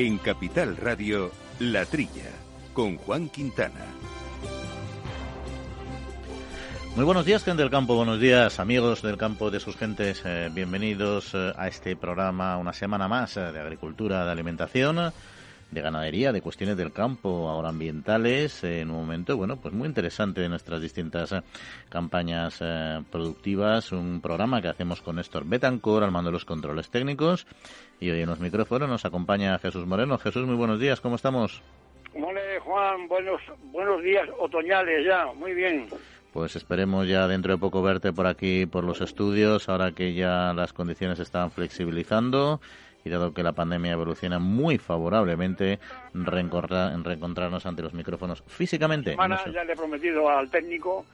En Capital Radio, La Trilla, con Juan Quintana. Muy buenos días, gente del campo. Buenos días, amigos del campo de sus gentes. Eh, bienvenidos eh, a este programa, una semana más eh, de agricultura, de alimentación de ganadería, de cuestiones del campo, ahora ambientales, en un momento, bueno, pues muy interesante de nuestras distintas eh, campañas eh, productivas, un programa que hacemos con Néstor Betancor al mando de los controles técnicos y hoy en los micrófonos nos acompaña Jesús Moreno. Jesús, muy buenos días, ¿cómo estamos? Hola, Juan, buenos, buenos días otoñales ya, muy bien. Pues esperemos ya dentro de poco verte por aquí, por los estudios, ahora que ya las condiciones están flexibilizando y dado que la pandemia evoluciona muy favorablemente, reencontrarnos ante los micrófonos físicamente. ya le he prometido al técnico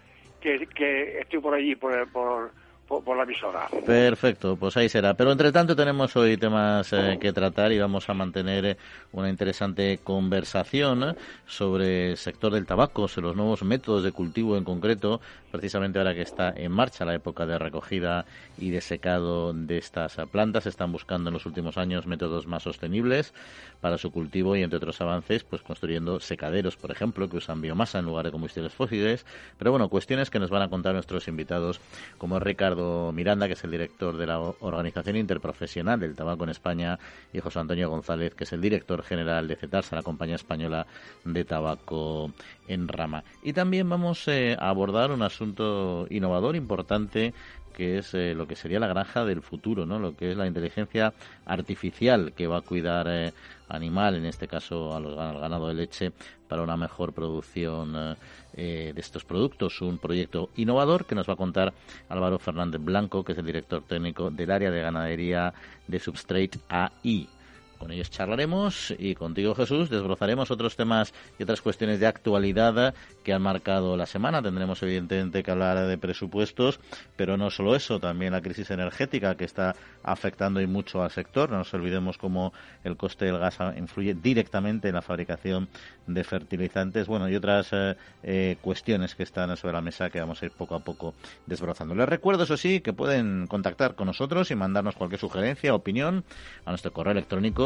que, que estoy por allí, por, por por, la emisora. Perfecto, pues ahí será. Pero entre tanto tenemos hoy temas eh, que tratar y vamos a mantener eh, una interesante conversación sobre el sector del tabaco, sobre los nuevos métodos de cultivo en concreto, precisamente ahora que está en marcha la época de recogida y de secado de estas plantas. Están buscando en los últimos años métodos más sostenibles para su cultivo y entre otros avances, pues construyendo secaderos, por ejemplo, que usan biomasa en lugar de combustibles fósiles. Pero bueno, cuestiones que nos van a contar nuestros invitados, como Ricardo Miranda, que es el director de la Organización Interprofesional del Tabaco en España, y José Antonio González, que es el director general de CETARSA, la compañía española de tabaco en rama. Y también vamos eh, a abordar un asunto innovador importante que es eh, lo que sería la granja del futuro, ¿no? Lo que es la inteligencia artificial que va a cuidar eh, animal, en este caso al ganado de leche, para una mejor producción eh, de estos productos. Un proyecto innovador que nos va a contar Álvaro Fernández Blanco, que es el director técnico del área de ganadería de Substrate AI. Con ellos charlaremos y contigo, Jesús, desbrozaremos otros temas y otras cuestiones de actualidad que han marcado la semana. Tendremos, evidentemente, que hablar de presupuestos, pero no solo eso, también la crisis energética que está afectando y mucho al sector. No nos olvidemos cómo el coste del gas influye directamente en la fabricación de fertilizantes, bueno, y otras eh, eh, cuestiones que están sobre la mesa que vamos a ir poco a poco desbrozando. Les recuerdo, eso sí, que pueden contactar con nosotros y mandarnos cualquier sugerencia opinión a nuestro correo electrónico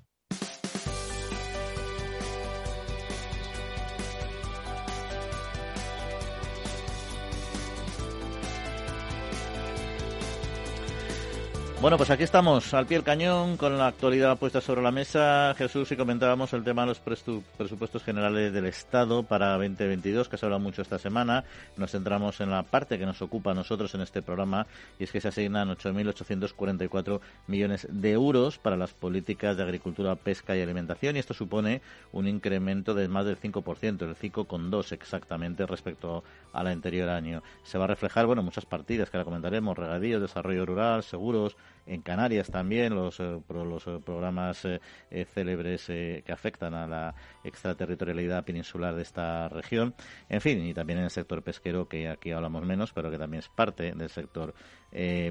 Bueno, pues aquí estamos, al pie del cañón, con la actualidad puesta sobre la mesa. Jesús, y comentábamos el tema de los presupuestos generales del Estado para 2022, que se habla mucho esta semana. Nos centramos en la parte que nos ocupa a nosotros en este programa, y es que se asignan 8.844 millones de euros para las políticas de agricultura, pesca y alimentación, y esto supone un incremento de más del 5%, el 5,2 exactamente respecto al anterior año. Se va a reflejar, bueno, muchas partidas que ahora comentaremos, regadío, desarrollo rural, seguros, en Canarias también los, eh, los eh, programas eh, célebres que afectan a la extraterritorialidad peninsular de esta región, en fin, y también en el sector pesquero, que aquí hablamos menos, pero que también es parte del sector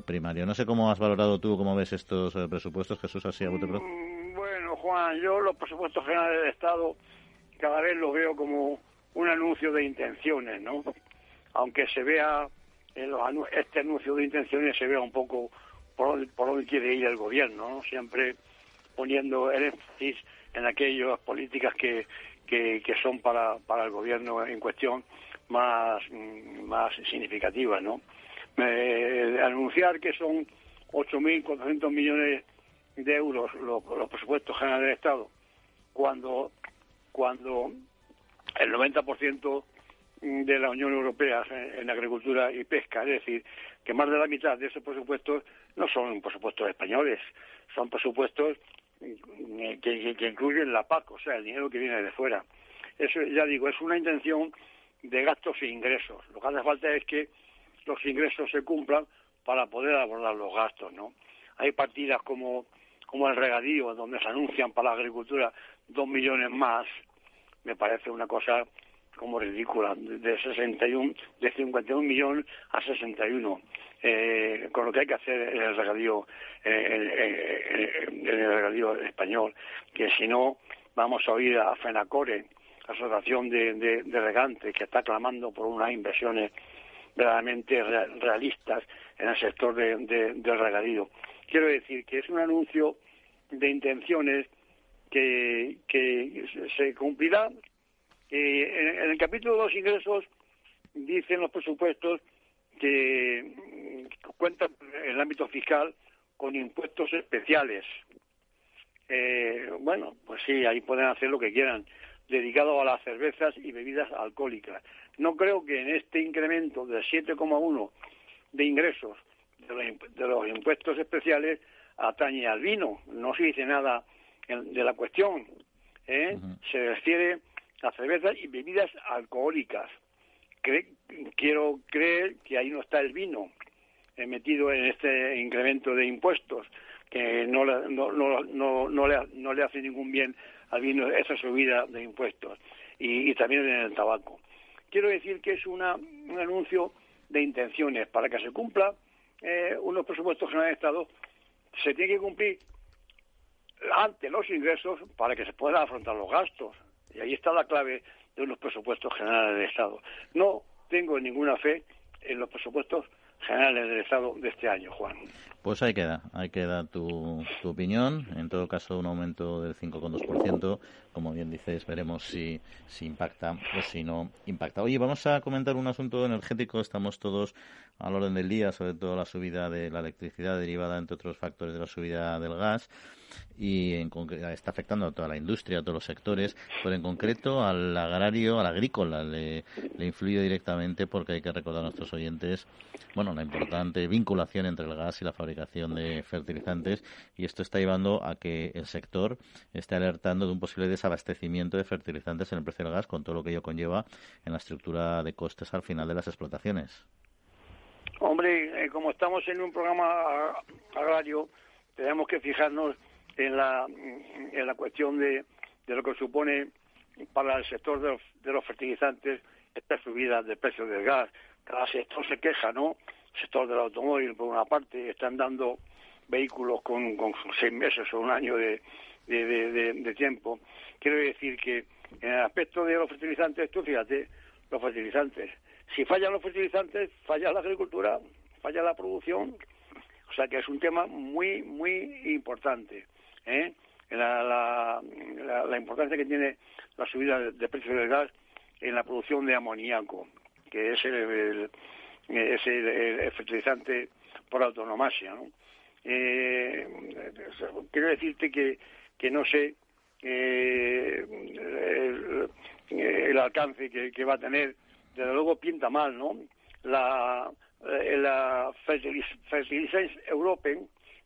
primario. No sé cómo has valorado tú, cómo ves estos presupuestos, Jesús, así a mm, Bueno, Juan, yo los presupuestos generales del Estado cada vez los veo como un anuncio de intenciones, ¿no? Aunque se vea, en los, este anuncio de intenciones se vea un poco por dónde, quiere ir el gobierno, siempre poniendo el énfasis en aquellas políticas que, que, son para, para el gobierno en cuestión más, más significativas. ¿no? anunciar que son 8.400 millones de euros los, presupuestos generales del Estado, cuando, cuando el 90% de la Unión Europea en, agricultura y pesca, es decir, que más de la mitad de esos presupuestos no son presupuestos españoles, son presupuestos eh, que, incluyen la PAC, o sea, el dinero que viene de fuera. Eso, ya digo, es una intención de gastos e ingresos. Lo que hace falta es que los ingresos se cumplan para poder abordar los gastos, ¿no? Hay partidas como, como el regadío, donde se anuncian para la agricultura dos millones más, me parece una cosa como ridícula, de 61, de 51 millones a 61. Eh, con lo que hay que hacer en el regadío, eh, en el regadío español, que si no vamos a oír a FENACORE, Asociación de, de, de Regantes, que está clamando por unas inversiones verdaderamente realistas en el sector de, del regadío. Quiero decir que es un anuncio de intenciones que, que se cumplirá. en, el capítulo de ingresos dicen los presupuestos que cuentan en el ámbito fiscal con impuestos especiales. Eh, bueno, pues sí, ahí pueden hacer lo que quieran, dedicado a las cervezas y bebidas alcohólicas. No creo que en este incremento de 7,1 de ingresos de los, impuestos especiales atañe al vino. No se dice nada de la cuestión. ¿eh? Se refiere a cervezas y bebidas alcohólicas. quiero creer que ahí no está el vino metido en este incremento de impuestos, que no, no, no, no, le, no le hace ningún bien al vino esa subida de impuestos y, también en el tabaco. Quiero decir que es una, un anuncio de intenciones para que se cumpla eh, unos presupuestos generales de Estado, se tiene que cumplir ante los ingresos para que se puedan afrontar los gastos. Y ahí está la clave de unos presupuestos generales del Estado. No tengo ninguna fe en los presupuestos generales del Estado de este año, Juan. Pues ahí queda, ahí queda tu, tu opinión. En todo caso, un aumento del 5,2%. Como bien dices, veremos si, si impacta o si no impacta. Oye, vamos a comentar un asunto energético. Estamos todos al orden del día, sobre todo la subida de la electricidad derivada, entre otros factores, de la subida del gas y en está afectando a toda la industria, a todos los sectores, pero en concreto al agrario, al agrícola le, le influye directamente porque hay que recordar a nuestros oyentes, bueno, la importante vinculación entre el gas y la fabricación de fertilizantes y esto está llevando a que el sector esté alertando de un posible desabastecimiento de fertilizantes en el precio del gas con todo lo que ello conlleva en la estructura de costes al final de las explotaciones. Hombre, eh, como estamos en un programa agrario, tenemos que fijarnos en la, en la cuestión de, de lo que supone para el sector de los, fertilizantes esta subida del precio del gas. Cada sector se queja, ¿no? El sector del automóvil, por una parte, están dando vehículos con, con seis meses o un año de, de, de, tiempo. Quiero decir que en el aspecto de los fertilizantes, tú fíjate, los fertilizantes, si fallan los fertilizantes, falla la agricultura, falla la producción, o sea que es un tema muy, muy importante. ¿Eh? La, la, importancia que tiene la subida de, precios del gas en la producción de amoníaco, que es el, fertilizante por autonomasia. ¿no? Eh, quiero decirte que, que no sé eh, el, alcance que, va a tener, desde luego pinta mal, ¿no? La, la Fertilizers Europe,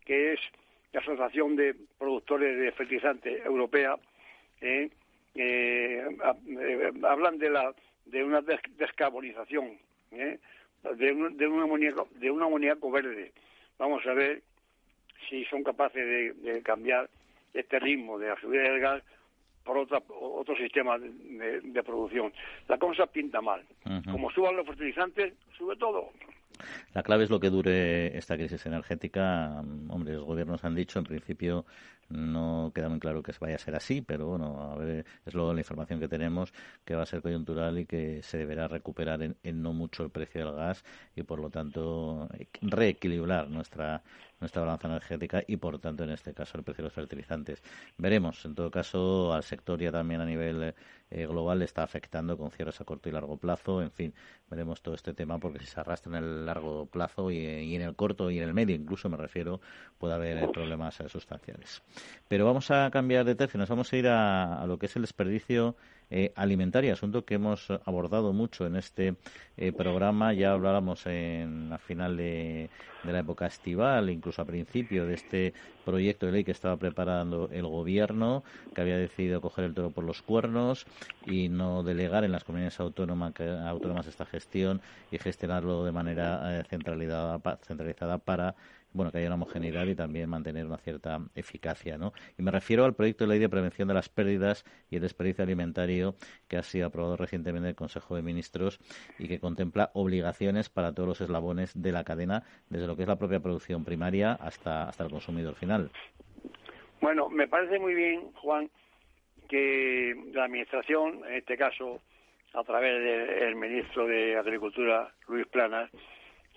que es la Asociación de Productores de Fertilizantes Europea, eh, eh, eh, hablan de la de una descarbonización, de, un, de, un amoníaco, de un amoníaco verde. Vamos a ver si son capaces de, cambiar este ritmo de la subida del gas por otra, otro sistema de, producción. La cosa pinta mal. Como suban los fertilizantes, sube todo. La clave es lo que dure esta crisis energética. Hombre, los gobiernos han dicho, en principio, no queda muy claro que vaya a ser así, pero bueno, a ver, es luego la información que tenemos que va a ser coyuntural y que se deberá recuperar en, no mucho el precio del gas y por lo tanto reequilibrar nuestra nuestra balanza energética y por tanto en este caso el precio de los fertilizantes. Veremos, en todo caso al sector ya también a nivel eh, global está afectando con cierres a corto y largo plazo, en fin, veremos todo este tema porque si se arrastra en el largo plazo y, en el corto y en el medio incluso me refiero puede haber problemas sustanciales. Pero vamos a cambiar de tercio, nos vamos a ir a, lo que es el desperdicio eh, alimentario, asunto que hemos abordado mucho en este eh, programa. Ya hablábamos en la final de, la época estival, incluso a principio de este proyecto de ley que estaba preparando el gobierno, que había decidido coger el toro por los cuernos y no delegar en las comunidades autónomas, autónomas esta gestión y gestionarlo de manera eh, centralizada, centralizada para bueno, que haya homogeneidad y también mantener una cierta eficacia, ¿no? Y me refiero al proyecto de ley de prevención de las pérdidas y el desperdicio alimentario que ha sido aprobado recientemente en el Consejo de Ministros y que contempla obligaciones para todos los eslabones de la cadena, desde lo que es la propia producción primaria hasta, hasta el consumidor final. Bueno, me parece muy bien, Juan, que la Administración, en este caso, a través del ministro de Agricultura, Luis Planas,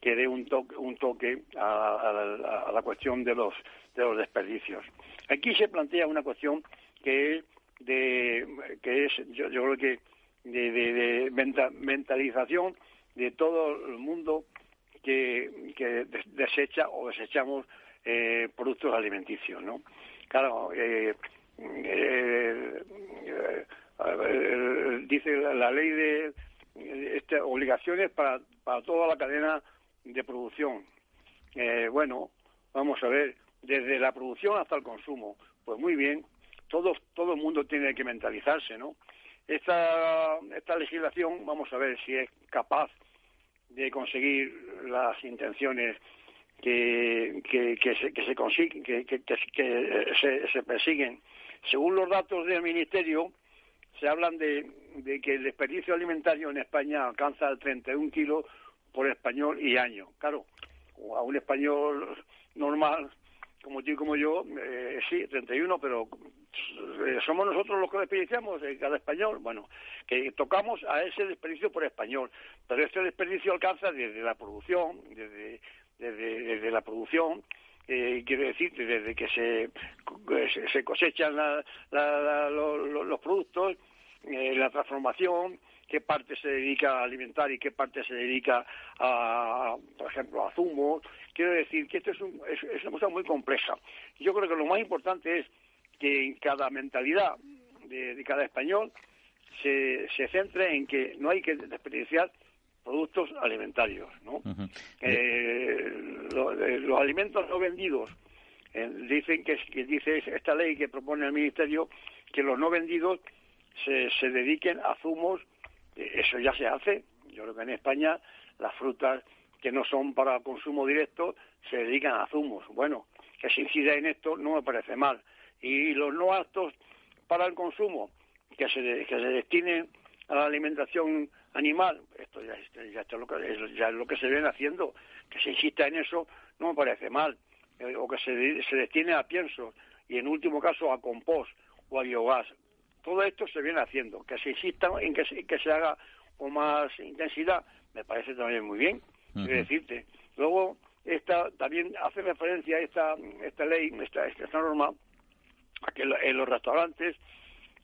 que dé un toque, un toque a, la cuestión de los, de los desperdicios. Aquí se plantea una cuestión que es de que es yo, creo que de, mentalización de todo el mundo que, desecha o desechamos eh, productos alimenticios, ¿no? Claro, eh, eh, dice la, ley de este, obligaciones para, para toda la cadena de producción. Eh, bueno, vamos a ver, desde la producción hasta el consumo. Pues muy bien, todo, todo el mundo tiene que mentalizarse, ¿no? Esta, esta legislación, vamos a ver si es capaz de conseguir las intenciones que, que, se, que se consiguen, que, que, que se, se, persiguen. Según los datos del Ministerio, se hablan de, de que el desperdicio alimentario en España alcanza el 31 kilos por español y año. Claro, a un español normal, como tú y como yo, eh, sí, 31, pero eh, somos nosotros los que desperdiciamos eh, cada español. Bueno, que tocamos a ese desperdicio por español, pero este desperdicio alcanza desde la producción, desde, desde, la producción, eh, quiero decir, desde que se, se cosechan los productos, la transformación, qué parte se dedica a alimentar y qué parte se dedica a, por ejemplo, a zumos. Quiero decir que esto es, es, una cosa muy compleja. Yo creo que lo más importante es que en cada mentalidad de, cada español se, se centre en que no hay que desperdiciar productos alimentarios, ¿no? Eh, eh, los alimentos no vendidos eh, dicen que, que, dice esta ley que propone el ministerio que los no vendidos se, se dediquen a zumos eso ya se hace. Yo creo que en España las frutas que no son para consumo directo se dedican a zumos. Bueno, que se incida en esto no me parece mal. Y los no aptos para el consumo, que se, que se destinen a la alimentación animal, esto ya, ya, es lo que, ya es lo que se ven haciendo, que se insista en eso no me parece mal. Eh, o que se, se destine a piensos y en último caso a compost o a biogás todo esto se viene haciendo. Que se insista en que se, que se haga con más intensidad, me parece también muy bien, decirte. Luego, esta también hace referencia a esta, esta ley, esta, esta norma, a que en los restaurantes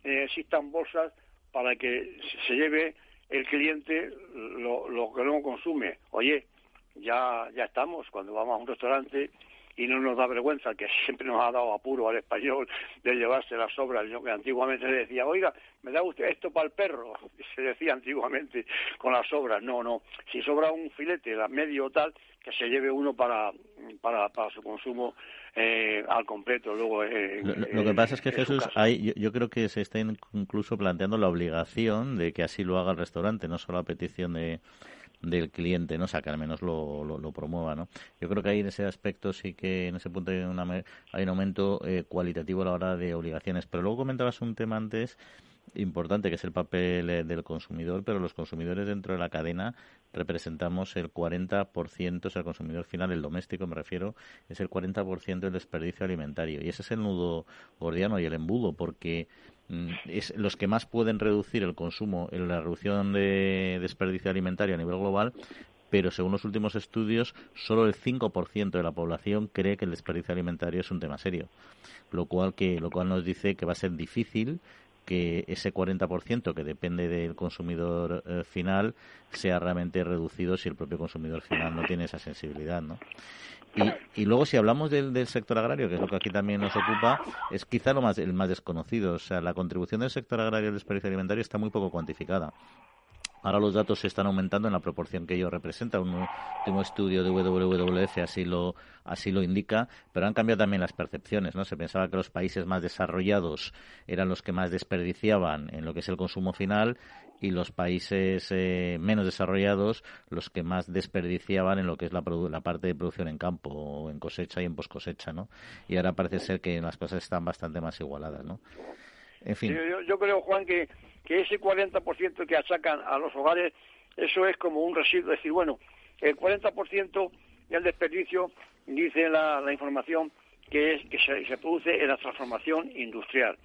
eh, existan bolsas para que se lleve el cliente lo, lo que no consume. Oye, ya, ya estamos, cuando vamos a un restaurante y no nos da vergüenza, que siempre nos ha dado apuro al español de llevarse las sobras. Yo que antiguamente se decía, oiga, ¿me da usted esto para el perro? Se decía antiguamente con las sobras. No, no. Si sobra un filete, la medio o tal, que se lleve uno para, para, para su consumo eh, al completo. Luego, eh, lo, que pasa es que Jesús, hay, yo, creo que se está incluso planteando la obligación de que así lo haga el restaurante, no solo a petición de del cliente, ¿no? O sea, que al menos lo, lo, promueva, ¿no? Yo creo que ahí en ese aspecto sí que en ese punto hay, hay un aumento eh, cualitativo a la hora de obligaciones. Pero luego comentabas un tema antes importante que es el papel eh, del consumidor, pero los consumidores dentro de la cadena representamos el 40%, o sea, el consumidor final, el doméstico me refiero, es el 40% del desperdicio alimentario. Y ese es el nudo gordiano y el embudo, porque es los que más pueden reducir el consumo la reducción de desperdicio alimentario a nivel global, pero según los últimos estudios, solo el 5% de la población cree que el desperdicio alimentario es un tema serio, lo cual que lo cual nos dice que va a ser difícil que ese 40% que depende del consumidor eh, final sea realmente reducido si el propio consumidor final no tiene esa sensibilidad, ¿no? Y, y luego si hablamos del, del, sector agrario, que es lo que aquí también nos ocupa, es quizá lo más, el más desconocido. O sea, la contribución del sector agrario al desperdicio alimentario está muy poco cuantificada Ahora los datos están aumentando en la proporción que ellos representan. Un último estudio de WWF así lo, así lo indica, pero han cambiado también las percepciones. ¿no? Se pensaba que los países más desarrollados eran los que más desperdiciaban en lo que es el consumo final y los países eh, menos desarrollados los que más desperdiciaban en lo que es la, la parte de producción en campo, en cosecha y en poscosecha. ¿no? Y ahora parece ser que las cosas están bastante más igualadas. ¿no? En fin. Yo creo, Juan, que que ese 40% que achacan a los hogares, eso es como un residuo. Es decir, bueno, el 40% del desperdicio, dice la, información, que es que se, produce en la transformación industrial.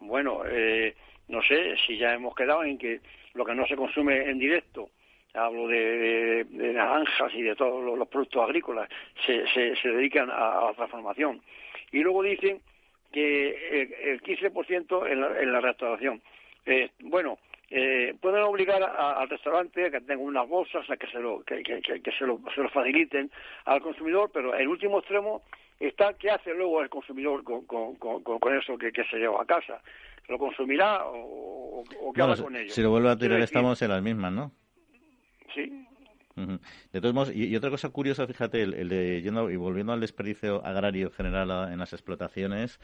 Bueno, eh, no sé si ya hemos quedado en que lo que no se consume en directo, hablo de, naranjas y de todos los, productos agrícolas, se, se, dedican a, la transformación. Y luego dicen que el, 15% en la, en la restauración. Eh, bueno, eh, pueden obligar al restaurante a que tenga unas bolsas, a que se lo, que, se, lo, se lo faciliten al consumidor, pero el último extremo está qué hace luego el consumidor con, con, con, eso que, se lleva a casa. ¿Lo consumirá o, qué hace con ello? Si lo vuelve a tirar, estamos en las mismas, ¿no? Sí. De todos modos, y, otra cosa curiosa, fíjate, el, de, yendo y volviendo al desperdicio agrario general en las explotaciones,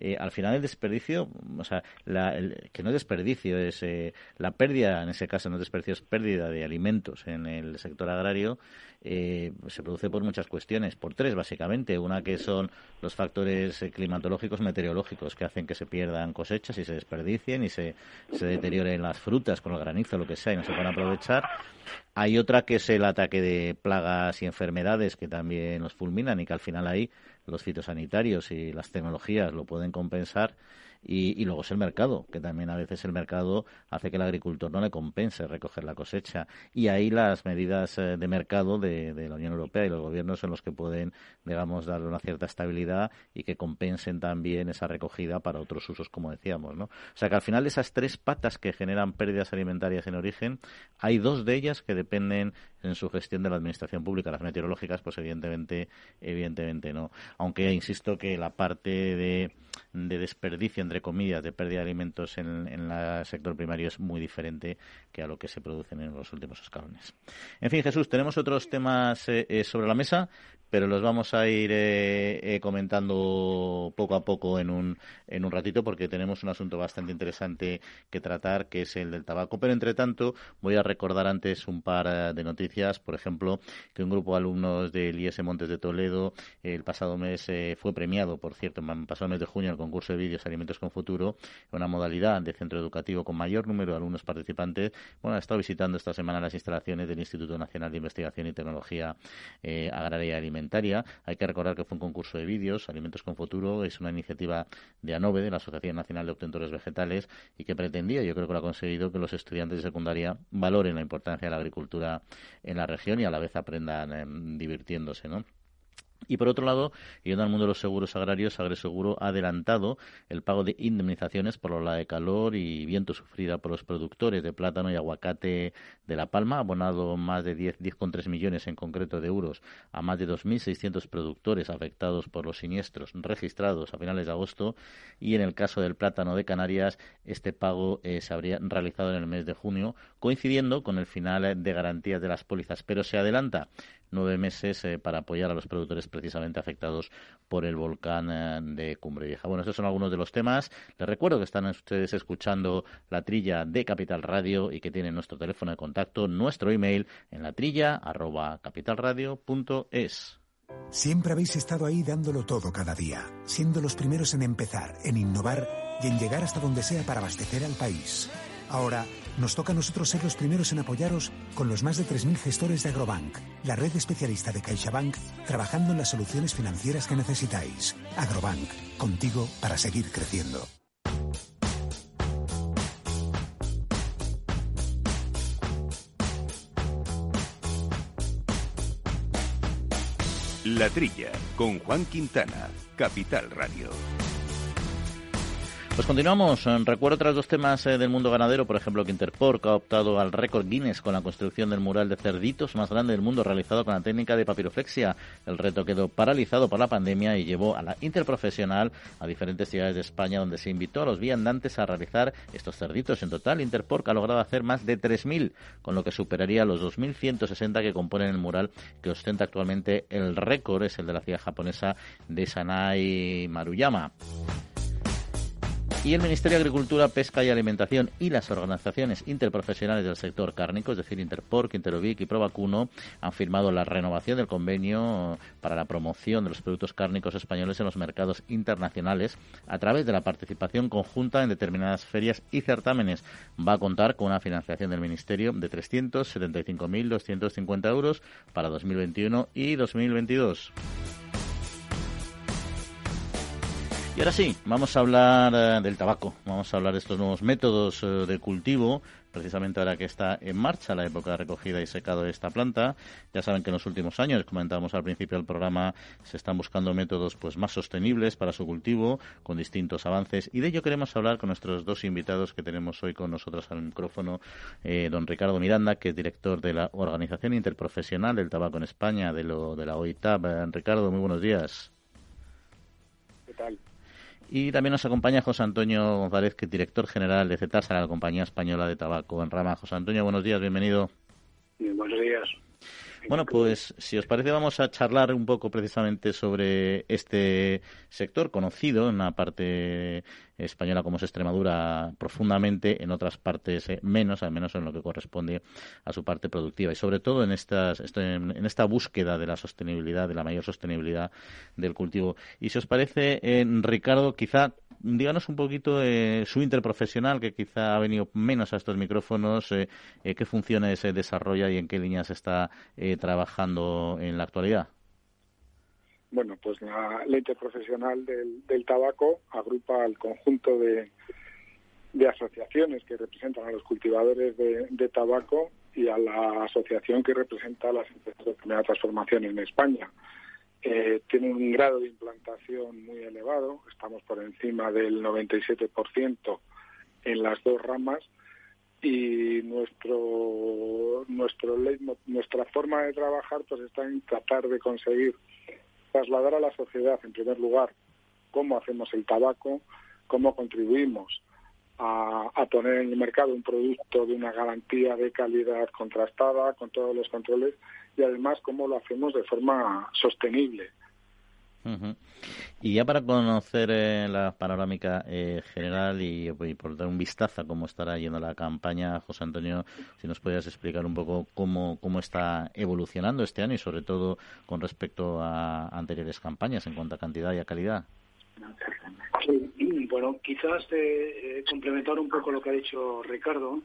eh, al final el desperdicio, o sea, que no es desperdicio, es eh, la pérdida, en ese caso no es desperdicio, es pérdida de alimentos en el sector agrario, eh, se produce por muchas cuestiones, por tres básicamente. Una que son los factores climatológicos, meteorológicos, que hacen que se pierdan cosechas y se desperdicien y se, se deterioren las frutas con el granizo, lo que sea, y no se pueden aprovechar. Hay otra que es el ataque de plagas y enfermedades que también nos fulminan y que al final ahí los fitosanitarios y las tecnologías lo pueden compensar y, luego es el mercado, que también a veces el mercado hace que el agricultor no le compense recoger la cosecha. Y ahí las medidas eh, de mercado de, la Unión Europea y los gobiernos son los que pueden, digamos, darle una cierta estabilidad y que compensen también esa recogida para otros usos, como decíamos. ¿no? O sea que al final de esas tres patas que generan pérdidas alimentarias en origen, hay dos de ellas que dependen en su gestión de la administración pública. Las meteorológicas, pues evidentemente, evidentemente no. Aunque insisto que la parte de, de desperdicio entre comillas, de pérdida de alimentos en, el sector primario es muy diferente que a lo que se producen en los últimos escalones. En fin, Jesús, tenemos otros temas eh, eh, sobre la mesa, pero los vamos a ir eh, comentando poco a poco en un, en un ratito porque tenemos un asunto bastante interesante que tratar, que es el del tabaco. Pero, entre tanto, voy a recordar antes un par de noticias. Por ejemplo, que un grupo de alumnos del IES Montes de Toledo el pasado mes fue premiado, por cierto, el pasado mes de junio, en el concurso de vídeos Alimentos con Futuro, una modalidad de centro educativo con mayor número de alumnos participantes. Bueno, ha estado visitando esta semana las instalaciones del Instituto Nacional de Investigación y Tecnología eh, Agraria y Alimentaria. Hay que recordar que fue un concurso de vídeos, Alimentos con Futuro, es una iniciativa de ANOVE, de la Asociación Nacional de Obtentores Vegetales, y que pretendía, yo creo que lo ha conseguido, que los estudiantes de secundaria valoren la importancia de la agricultura en la región y a la vez aprendan em, divirtiéndose, ¿no? Y por otro lado, yendo al mundo de los seguros agrarios, Agreseguro ha adelantado el pago de indemnizaciones por la ola de calor y viento sufrida por los productores de plátano y aguacate de La Palma, ha abonado más de 10,3 millones en concreto de euros a más de 2.600 productores afectados por los siniestros registrados a finales de agosto. Y en el caso del plátano de Canarias, este pago eh, se habría realizado en el mes de junio, coincidiendo con el final de garantías de las pólizas. Pero se adelanta nueve meses eh, para apoyar a los productores precisamente afectados por el volcán eh, de Cumbre Vieja. Bueno, estos son algunos de los temas. Les recuerdo que están ustedes escuchando la trilla de Capital Radio y que tienen nuestro teléfono de contacto, nuestro email en la trilla arroba capitalradio.es. Siempre habéis estado ahí dándolo todo cada día, siendo los primeros en empezar, en innovar y en llegar hasta donde sea para abastecer al país. Ahora, nos toca a nosotros ser los primeros en apoyaros con los más de 3.000 gestores de Agrobank, la red especialista de CaixaBank, trabajando en las soluciones financieras que necesitáis. Agrobank, contigo para seguir creciendo. La Trilla, con Juan Quintana, Capital Radio. Pues continuamos. Recuerdo otros dos temas eh, del mundo ganadero, por ejemplo, que Interpork ha optado al récord Guinness con la construcción del mural de cerditos más grande del mundo realizado con la técnica de papiroflexia. El reto quedó paralizado por la pandemia y llevó a la interprofesional a diferentes ciudades de España donde se invitó a los viandantes a realizar estos cerditos. En total, Interpork ha logrado hacer más de 3.000, con lo que superaría los 2.160 que componen el mural que ostenta actualmente el récord, es el de la ciudad japonesa de Sanai Maruyama. Y el Ministerio de Agricultura, Pesca y Alimentación y las organizaciones interprofesionales del sector cárnico, es decir, Interpork, Interovic y Provacuno, han firmado la renovación del convenio para la promoción de los productos cárnicos españoles en los mercados internacionales a través de la participación conjunta en determinadas ferias y certámenes. Va a contar con una financiación del Ministerio de 375.250 euros para 2021 y 2022. Y ahora sí, vamos a hablar eh, del tabaco, vamos a hablar de estos nuevos métodos eh, de cultivo, precisamente ahora que está en marcha la época de recogida y secado de esta planta. Ya saben que en los últimos años, comentábamos al principio del programa, se están buscando métodos pues más sostenibles para su cultivo, con distintos avances. Y de ello queremos hablar con nuestros dos invitados que tenemos hoy con nosotros al micrófono, eh, don Ricardo Miranda, que es director de la Organización Interprofesional del Tabaco en España, de, lo, de la OITAB. Ricardo, muy buenos días. ¿Qué tal? Y también nos acompaña José Antonio González, que es director general de CETASA, la compañía española de tabaco en rama. José Antonio, buenos días, bienvenido. buenos días. Bueno, pues si os parece vamos a charlar un poco precisamente sobre este sector conocido en la parte española como es Extremadura profundamente, en otras partes eh, menos, al menos en lo que corresponde a su parte productiva y sobre todo en estas en esta búsqueda de la sostenibilidad, de la mayor sostenibilidad del cultivo. Y si os parece, eh, Ricardo, quizá díganos un poquito eh, su interprofesional, que quizá ha venido menos a estos micrófonos, eh, eh, qué funciones se desarrolla y en qué líneas está trabajando en la actualidad. Bueno, pues la, interprofesional del, tabaco agrupa al conjunto de, asociaciones que representan a los cultivadores de, tabaco y a la asociación que representa a las empresas de primera transformación en España. Eh, tiene un grado de implantación muy elevado, estamos por encima del 97% en las dos ramas y nuestro nuestro nuestra forma de trabajar pues está en tratar de conseguir trasladar a la sociedad en primer lugar cómo hacemos el tabaco, cómo contribuimos a, a, poner en el mercado un producto de una garantía de calidad contrastada con todos los controles y además cómo lo hacemos de forma sostenible. Y ya para conocer eh, la panorámica eh, general y, por dar un vistazo a cómo estará yendo la campaña, José Antonio, si nos podías explicar un poco cómo, cómo está evolucionando este año y sobre todo con respecto a anteriores campañas en cuanto a cantidad y a calidad. Sí, bueno, quizás eh, complementar un poco lo que ha dicho Ricardo.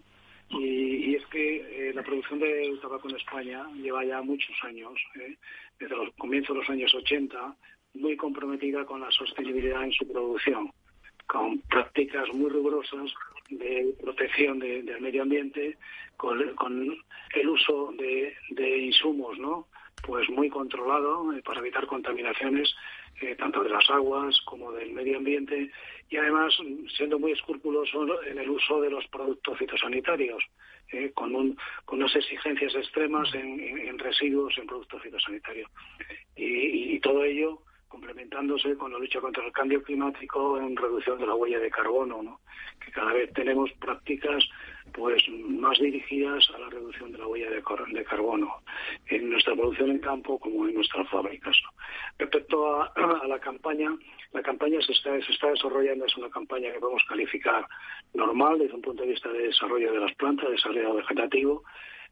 Y, es que eh, la producción de tabaco en España lleva ya muchos años, eh, desde los comienzos de los años 80, muy comprometida con la sostenibilidad en su producción, con prácticas muy rigurosas de protección del medio ambiente, con, el uso de, de, insumos, ¿no? Pues muy controlado eh, para evitar contaminaciones eh, tanto de las aguas como del medio ambiente y además siendo muy escrupulosos en el uso de los productos fitosanitarios, eh, con, un, con unas exigencias extremas en, residuos en productos fitosanitarios. Y, todo ello complementándose con la lucha contra el cambio climático en reducción de la huella de carbono, ¿no? que cada vez tenemos prácticas pues más dirigidas a la reducción de la huella de, carbono en nuestra producción en campo como en nuestras fábricas. Respecto a, la campaña, la campaña se está, se está desarrollando, es una campaña que podemos calificar normal desde un punto de vista de desarrollo de las plantas, desarrollo vegetativo.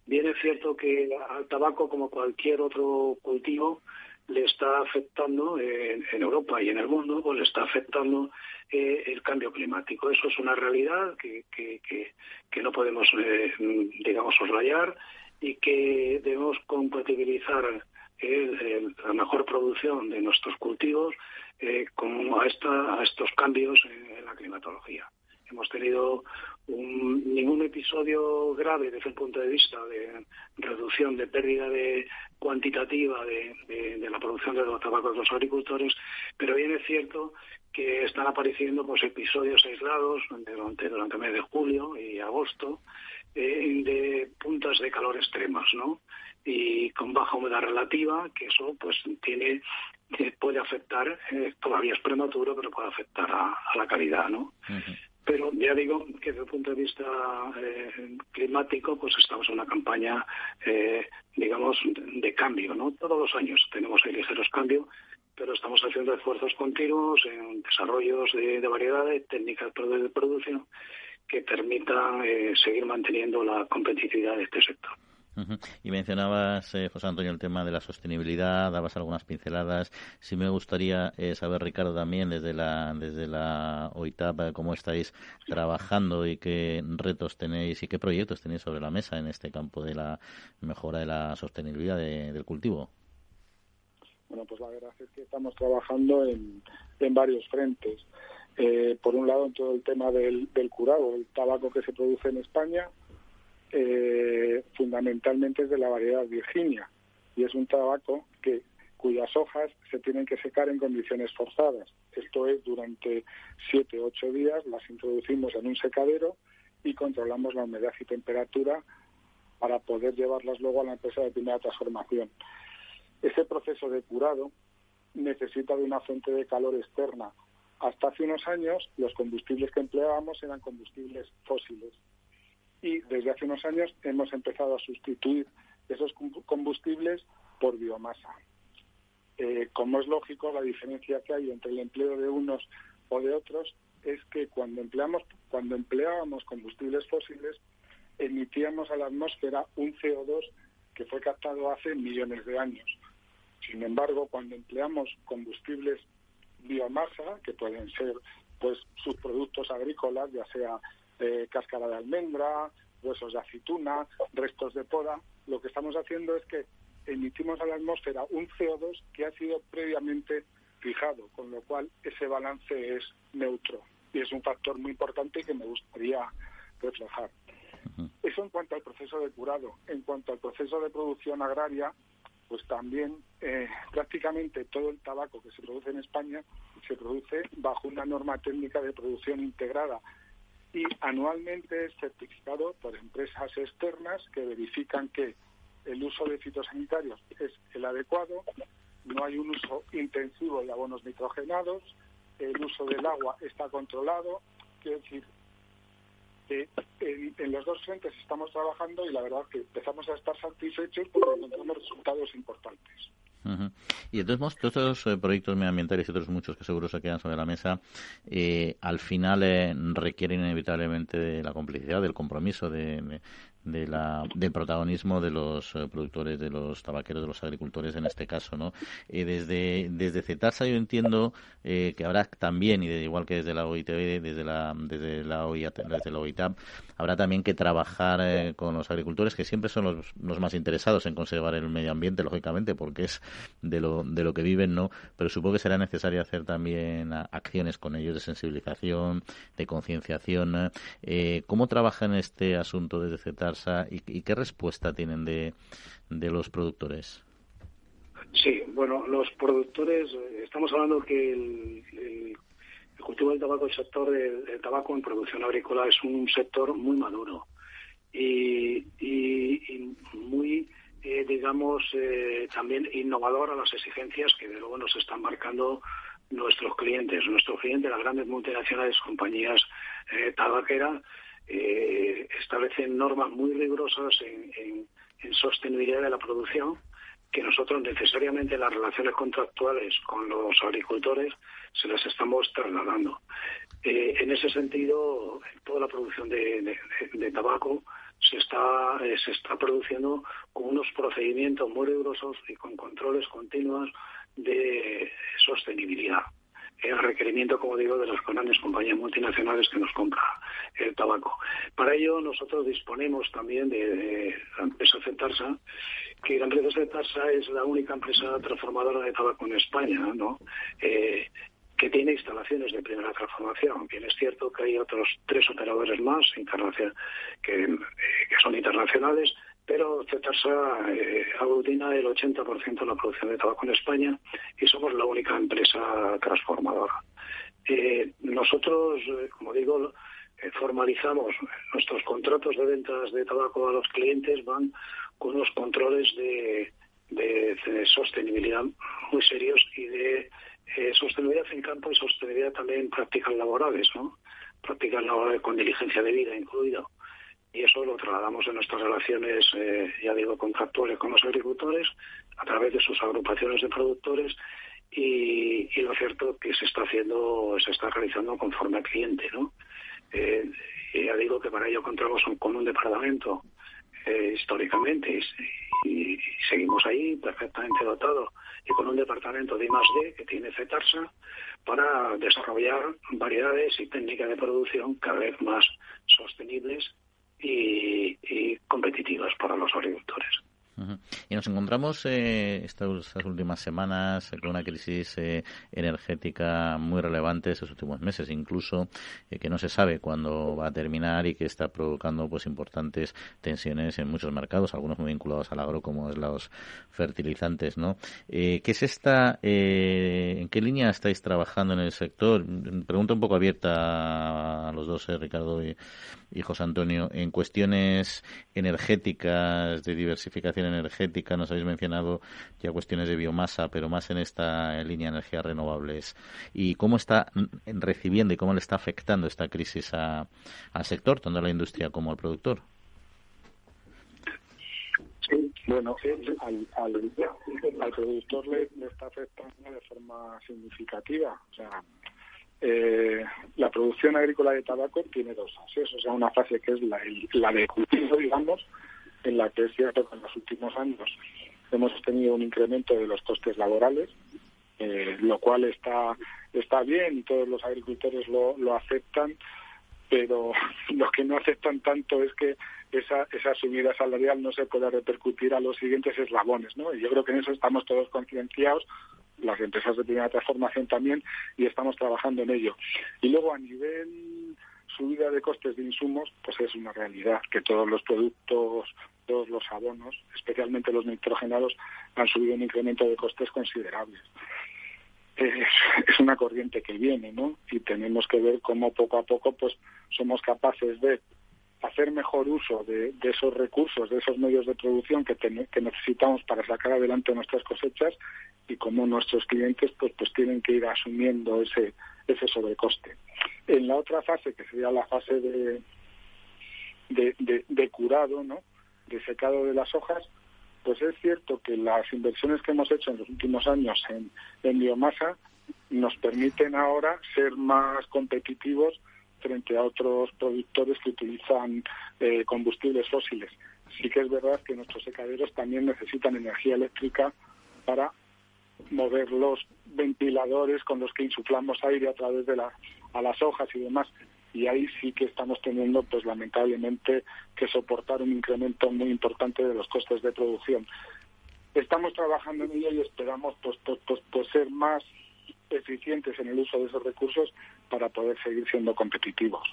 Bien es cierto que al tabaco, como cualquier otro cultivo, le está afectando en, Europa y en el mundo, pues le está afectando eh, el cambio climático. Eso es una realidad que, que, no podemos, eh, digamos, soslayar y que debemos compatibilizar la mejor producción de nuestros cultivos eh, con a, esta, a estos cambios en, la climatología. hemos tenido ningún episodio grave desde el punto de vista de reducción de pérdida de cuantitativa de, la producción de los tabacos de los agricultores, pero bien es cierto que están apareciendo pues episodios aislados durante, durante el mes de julio y agosto eh, de puntas de calor extremas, ¿no? Y con baja humedad relativa, que eso pues tiene puede afectar, eh, todavía es prematuro, pero puede afectar a, la calidad, ¿no? Pero ya digo que desde el punto de vista eh, climático, pues estamos en una campaña, eh, digamos, de cambio, ¿no? Todos los años tenemos ligeros cambios, pero estamos haciendo esfuerzos continuos en desarrollos de, variedades, técnicas de producción que permitan eh, seguir manteniendo la competitividad de este sector. Y mencionabas, eh, José Antonio, el tema de la sostenibilidad, dabas algunas pinceladas. Sí me gustaría eh, saber, Ricardo, también desde la, desde la OITAP, eh, cómo estáis trabajando y qué retos tenéis y qué proyectos tenéis sobre la mesa en este campo de la mejora de la sostenibilidad del cultivo. Bueno, pues la verdad es que estamos trabajando en, varios frentes. por un lado, en todo el tema del curado, el tabaco que se produce en España, eh, fundamentalmente es de la variedad Virginia y es un tabaco que cuyas hojas se tienen que secar en condiciones forzadas. Esto es, durante siete o ocho días las introducimos en un secadero y controlamos la humedad y temperatura para poder llevarlas luego a la empresa de primera transformación. Ese proceso de curado necesita de una fuente de calor externa. Hasta hace unos años los combustibles que empleábamos eran combustibles fósiles y desde hace unos años hemos empezado a sustituir esos combustibles por biomasa. Eh, como es lógico, la diferencia que hay entre el empleo de unos o de otros es que cuando empleamos cuando empleábamos combustibles fósiles emitíamos a la atmósfera un CO2 que fue captado hace millones de años. Sin embargo, cuando empleamos combustibles biomasa, que pueden ser pues subproductos agrícolas, ya sea cáscara de almendra, huesos de aceituna, restos de poda, lo que estamos haciendo es que emitimos a la atmósfera un CO2 que ha sido previamente fijado, con lo cual ese balance es neutro y es un factor muy importante que me gustaría reflejar. Eso en cuanto al proceso de curado. En cuanto al proceso de producción agraria, pues también eh, prácticamente todo el tabaco que se produce en España se produce bajo una norma técnica de producción integrada y anualmente es certificado por empresas externas que verifican que el uso de fitosanitarios es el adecuado, no hay un uso intensivo de abonos nitrogenados, el uso del agua está controlado, quiero decir que en, los dos frentes estamos trabajando y la verdad que empezamos a estar satisfechos porque encontramos resultados importantes. Y entonces, todos estos eh, proyectos medioambientales y otros muchos que seguro se quedan sobre la mesa, eh, al final eh, requieren inevitablemente de la complicidad, del compromiso de, de la, del protagonismo de los eh, productores, de los tabaqueros, de los agricultores en este caso, ¿no? Eh, desde, desde CETASA yo entiendo eh, que habrá también, y de, igual que desde la OITB, desde la, desde la, desde la OITAP, habrá también que trabajar con los agricultores, que siempre son los, los, más interesados en conservar el medio ambiente, lógicamente, porque es de lo, de lo que viven, ¿no? Pero supongo que será necesario hacer también acciones con ellos de sensibilización, de concienciación. ¿Cómo trabajan este asunto desde CETASA? Y, qué respuesta tienen de, de los productores? Sí, bueno, los productores, eh, estamos hablando que el, cultivo del tabaco, el sector del, tabaco en producción agrícola es un sector muy maduro y, muy, eh, digamos, eh, también innovador a las exigencias que de luego nos están marcando nuestros clientes, nuestros clientes, las grandes multinacionales, compañías tabaqueras, eh, establecen normas muy rigurosas en, sostenibilidad de la producción que nosotros necesariamente las relaciones contractuales con los agricultores se las estamos trasladando. Eh, en ese sentido, toda la producción de, tabaco se está, eh, se está produciendo con unos procedimientos muy rigurosos y con controles continuos de sostenibilidad el requerimiento, como digo, de las grandes compañías multinacionales que nos compran el tabaco. Para ello, nosotros disponemos también de, la empresa Cetarsa, que la empresa Cetarsa es la única empresa transformadora de tabaco en España, ¿no? Eh, que tiene instalaciones de primera transformación. Bien es cierto que hay otros tres operadores más que, que son internacionales, pero Cetarsa eh, aglutina el 80% de la producción de tabaco en España y somos la única empresa transformadora. Eh, nosotros, eh, como digo, eh, formalizamos nuestros contratos de ventas de tabaco a los clientes, van con unos controles de, sostenibilidad muy serios y de sostenibilidad en campo y sostenibilidad también en prácticas laborales, ¿no? Prácticas laborales con diligencia de vida incluido y eso lo trasladamos en nuestras relaciones, eh, ya digo, contractuales con los agricultores a través de sus agrupaciones de productores y, lo cierto que se está haciendo, se está realizando conforme al cliente, ¿no? Eh, ya digo que para ello contamos con un departamento eh, históricamente y, seguimos ahí perfectamente dotado y con un departamento de I+D que tiene CETARSA para desarrollar variedades y técnicas de producción cada vez más sostenibles y, competitivas para los agricultores. Y nos encontramos eh, estas, últimas semanas con una crisis eh, energética muy relevante estos últimos meses, incluso eh, que no se sabe cuándo va a terminar y que está provocando pues importantes tensiones en muchos mercados, algunos muy vinculados al agro, como es los fertilizantes, ¿no? ¿Qué es esta? ¿En qué línea estáis trabajando en el sector? Pregunta un poco abierta a los dos, Ricardo y, y José Antonio, en cuestiones energéticas de diversificación energética, nos habéis mencionado ya cuestiones de biomasa, pero más en esta línea de energías renovables. ¿Y cómo está recibiendo y cómo le está afectando esta crisis al sector, tanto a la industria como al productor? Sí, bueno, al, al, productor le, le, está afectando de forma significativa. O sea, eh, la producción agrícola de tabaco tiene dos fases, o sea, una fase que es la, la de cultivo, digamos, en la que es cierto que en los últimos años hemos tenido un incremento de los costes laborales, eh, lo cual está está bien y todos los agricultores lo, lo aceptan, pero lo que no aceptan tanto es que esa, esa subida salarial no se pueda repercutir a los siguientes eslabones, ¿no? Y yo creo que en eso estamos todos concienciados, las empresas de primera transformación también, y estamos trabajando en ello. Y luego a nivel subida de costes de insumos, pues es una realidad que todos los productos, todos los abonos, especialmente los nitrogenados, han subido un incremento de costes considerables. Es, una corriente que viene, ¿no? Y tenemos que ver cómo poco a poco, pues, somos capaces de hacer mejor uso de, esos recursos, de esos medios de producción que, que necesitamos para sacar adelante nuestras cosechas y cómo nuestros clientes pues, pues tienen que ir asumiendo ese, ese sobrecoste. En la otra fase, que sería la fase de, de, curado, ¿no? de secado de las hojas, pues es cierto que las inversiones que hemos hecho en los últimos años en, en biomasa nos permiten ahora ser más competitivos frente a otros productores que utilizan eh, combustibles fósiles. Sí que es verdad que nuestros secaderos también necesitan energía eléctrica para mover los ventiladores con los que insuflamos aire a través de la, a las hojas y demás. Y ahí sí que estamos teniendo, pues lamentablemente, que soportar un incremento muy importante de los costes de producción. Estamos trabajando en ello y esperamos pues, pues, pues, pues ser más eficientes en el uso de esos recursos para poder seguir siendo competitivos.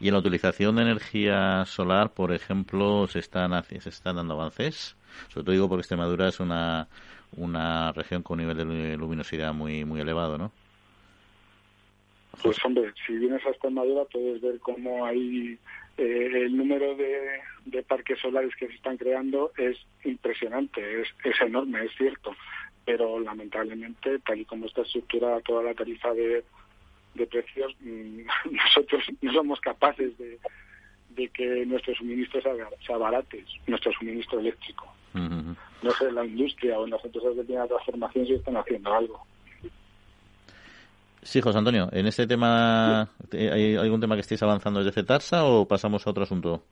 ¿Y en la utilización de energía solar, por ejemplo, se están, se están dando avances? Sobre todo digo porque Extremadura es una, una región con un nivel de luminosidad muy, muy elevado, ¿no? Pues hombre, si vienes a Extremadura puedes ver cómo hay eh, el número de, de, parques solares que se están creando es impresionante, es, es enorme, es cierto pero lamentablemente, tal y como está estructurada toda la tarifa de, precios, mm, nosotros no somos capaces de, que nuestro suministro sea, abarate, nuestro suministro eléctrico. No sé, la industria o las empresas de transformación si están haciendo algo. Sí, José Antonio, en este tema, ¿hay algún tema que estéis avanzando desde CETARSA o pasamos a otro asunto?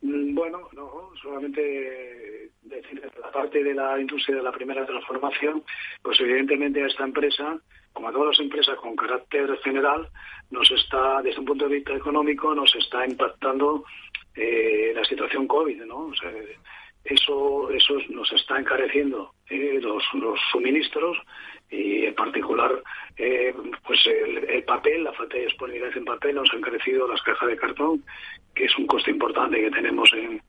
Mm, bueno, no, solamente decir, la parte de la industria de la primera transformación, pues evidentemente a esta empresa, como a todas las empresas con carácter general, nos está, desde un punto de vista económico, nos está impactando eh, la situación COVID, ¿no? Eso, eso nos está encareciendo eh, los, los, suministros y en particular eh, pues el, papel, la falta de disponibilidad en papel, nos han crecido las cajas de cartón, que es un coste importante que tenemos en,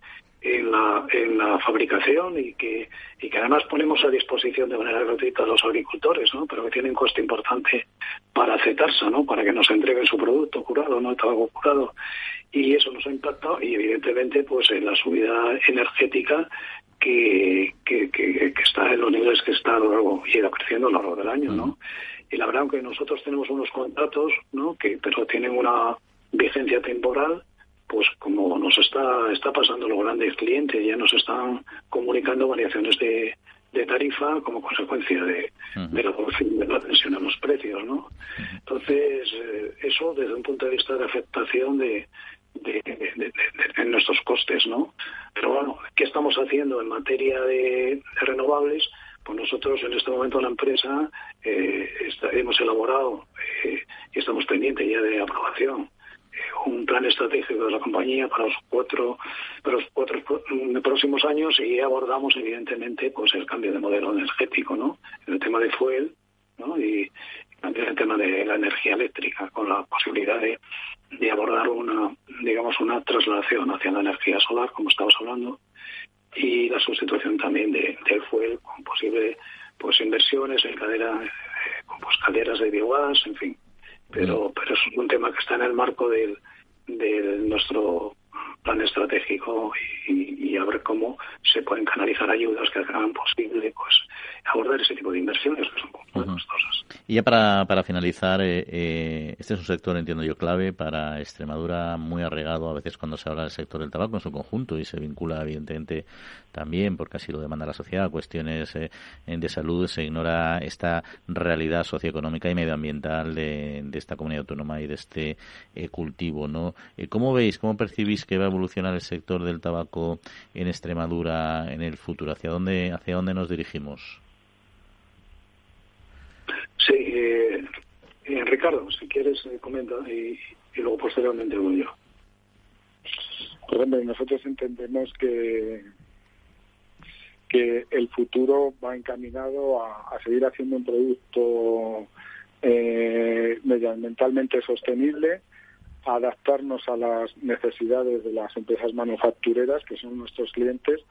en la, en la fabricación y que, y que además ponemos a disposición de manera gratuita a los agricultores, ¿no? pero que tienen un coste importante para aceptarse, ¿no? para que nos entreguen su producto curado, no el tabaco curado. Y eso nos ha impactado y evidentemente pues en la subida energética que, que, que, está en los niveles que está a lo largo y creciendo a lo largo del año, ¿no? Y la verdad que nosotros tenemos unos contratos, ¿no? Que pero tienen una vigencia temporal pues como nos está, está pasando los grandes clientes, ya nos están comunicando variaciones de, de tarifa como consecuencia de, de, la, de la tensión en los precios, ¿no? Entonces, eh, eso desde un punto de vista de afectación de, de, de, nuestros costes, ¿no? Pero bueno, ¿qué estamos haciendo en materia de, renovables? Pues nosotros en este momento la empresa eh, hemos elaborado eh, y estamos pendientes ya de aprobación un plan estratégico de la compañía para los cuatro, para los cuatro próximos años y abordamos evidentemente pues el cambio de modelo energético, ¿no? El tema de fuel, ¿no? Y el tema de la energía eléctrica con la posibilidad de, de abordar una, digamos, una traslación hacia la energía solar, como estamos hablando, y la sustitución también de, del fuel con posibles pues inversiones en cadera, eh, pues caderas de biogás, en fin, pero, pero es un tema que está en el marco del, de nuestro plan estratégico y, y, a ver cómo se pueden canalizar ayudas que hagan posible pues abordar ese tipo de inversiones que son costosas. Y ya para, para finalizar, eh, eh, este es un sector, entiendo yo, clave para Extremadura, muy arregado a veces cuando se habla del sector del tabaco en su conjunto y se vincula evidentemente también, porque así lo demanda la sociedad, cuestiones eh, de salud, se ignora esta realidad socioeconómica y medioambiental de, de esta comunidad autónoma y de este cultivo. ¿no? ¿Cómo veis, cómo percibís que va a evolucionar el sector del tabaco en Extremadura en el futuro? ¿Hacia dónde, hacia dónde nos dirigimos? Sí, eh, eh, Ricardo, si quieres, eh, comenta y, luego posteriormente voy yo. Pues nosotros entendemos que que el futuro va encaminado a, seguir haciendo un producto eh, medioambientalmente sostenible, a adaptarnos a las necesidades de las empresas manufactureras que son nuestros clientes,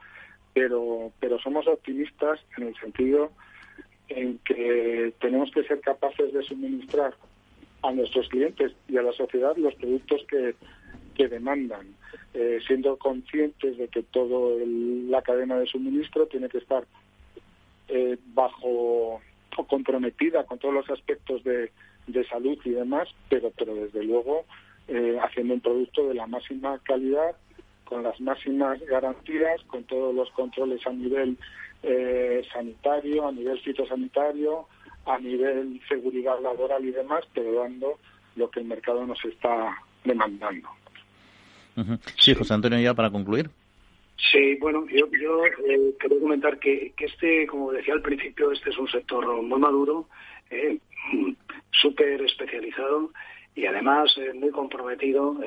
pero pero somos optimistas en el sentido en que tenemos que ser capaces de suministrar a nuestros clientes y a la sociedad los productos que, que demandan, eh, siendo conscientes de que toda la cadena de suministro tiene que estar eh, bajo o comprometida con todos los aspectos de, de salud y demás, pero, pero desde luego eh, haciendo un producto de la máxima calidad, con las máximas garantías, con todos los controles a nivel eh, sanitario, a nivel fitosanitario, a nivel seguridad laboral y demás, pero dando lo que el mercado nos está demandando. Sí, José Antonio, ya para concluir. Sí, bueno, yo, yo eh, quiero comentar que, que, este, como decía al principio, este es un sector muy maduro, eh, súper especializado y además eh, muy comprometido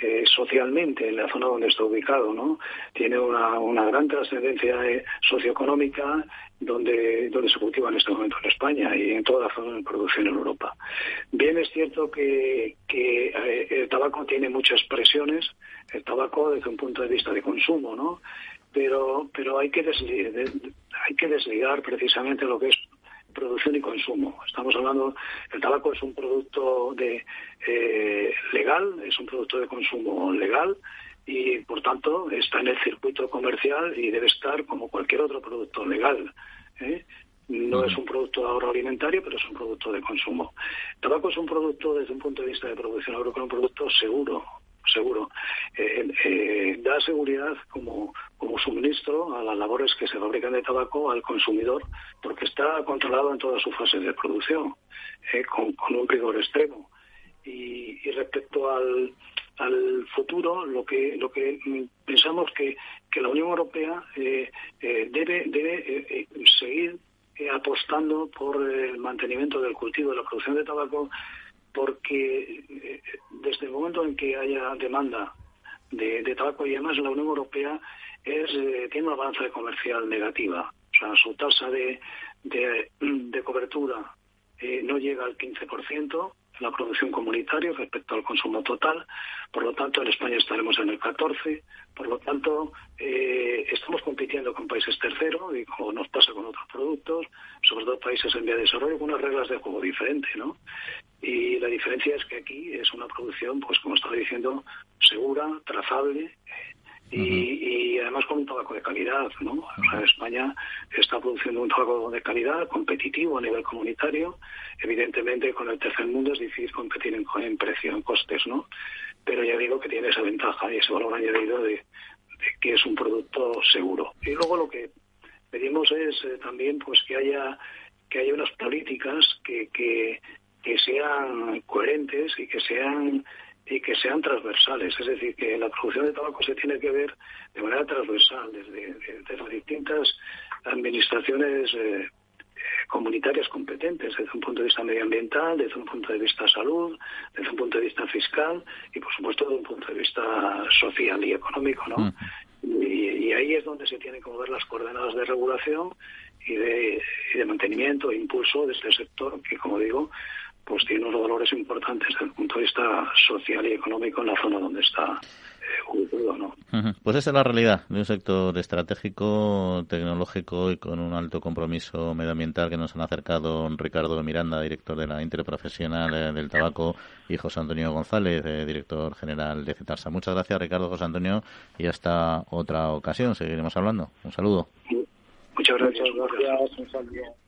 eh, socialmente en la zona donde está ubicado, ¿no? Tiene una, una gran trascendencia eh, socioeconómica donde, donde se cultiva en este momento en España y en toda la zona de producción en Europa. Bien es cierto que, que eh, el tabaco tiene muchas presiones, el tabaco desde un punto de vista de consumo, ¿no? Pero, pero hay que desligar, hay que desligar precisamente lo que es producción y consumo. Estamos hablando, el tabaco es un producto de eh, legal, es un producto de consumo legal y por tanto está en el circuito comercial y debe estar como cualquier otro producto legal. ¿eh? No es un producto agroalimentario, pero es un producto de consumo. El tabaco es un producto desde un punto de vista de producción agrícola, un producto seguro, seguro. Eh, eh, da seguridad como, como suministro a las labores que se fabrican de tabaco al consumidor, porque está controlado en todas sus fases de producción, eh, con, un rigor extremo. Y, respecto al, al futuro, lo que, lo que pensamos que, que la Unión Europea debe, debe seguir apostando por el mantenimiento del cultivo de la producción de tabaco porque eh, desde el momento en que haya demanda de, tabaco y además la Unión Europea es, eh, tiene una balanza comercial negativa. O sea, su tasa de, de, cobertura eh, no llega al 15% la producción comunitaria respecto al consumo total. Por lo tanto, en España estaremos en el 14. Por lo tanto, estamos compitiendo con países terceros y como nos pasa con otros productos, sobre todo países en vía de desarrollo, con unas reglas de juego diferentes, ¿no? Y la diferencia es que aquí es una producción, pues como estaba diciendo, segura, trazable, y, además con un tabaco de calidad, ¿no? O sea, España está produciendo un tabaco de calidad, competitivo a nivel comunitario. Evidentemente, con el tercer mundo es difícil competir en, en precio, en costes, ¿no? Pero ya digo que tiene esa ventaja y ese valor añadido de, que es un producto seguro. Y luego lo que pedimos es eh, también pues que haya que haya unas políticas que, que, que sean coherentes y que sean y que sean transversales, es decir, que la producción de tabaco se tiene que ver de manera transversal desde, las distintas administraciones eh, comunitarias competentes, desde un punto de vista medioambiental, desde un punto de vista salud, desde un punto de vista fiscal y, por supuesto, desde un punto de vista social y económico, ¿no? Mm. Y, ahí es donde se tienen que mover las coordenadas de regulación y de, y de mantenimiento e impulso de este sector que, como digo, pues tiene unos valores importantes desde el punto de vista social y económico en la zona donde está eh, ¿no? Pues esa es la realidad de un sector estratégico, tecnológico y con un alto compromiso medioambiental que nos han acercado Ricardo Miranda, director de la Interprofesional eh, del Tabaco, y José Antonio González, eh, director general de CETARSA. Muchas gracias, Ricardo, José Antonio, y hasta otra ocasión. Seguiremos hablando. Un saludo. Muchas gracias. Muchas gracias. Un saludo.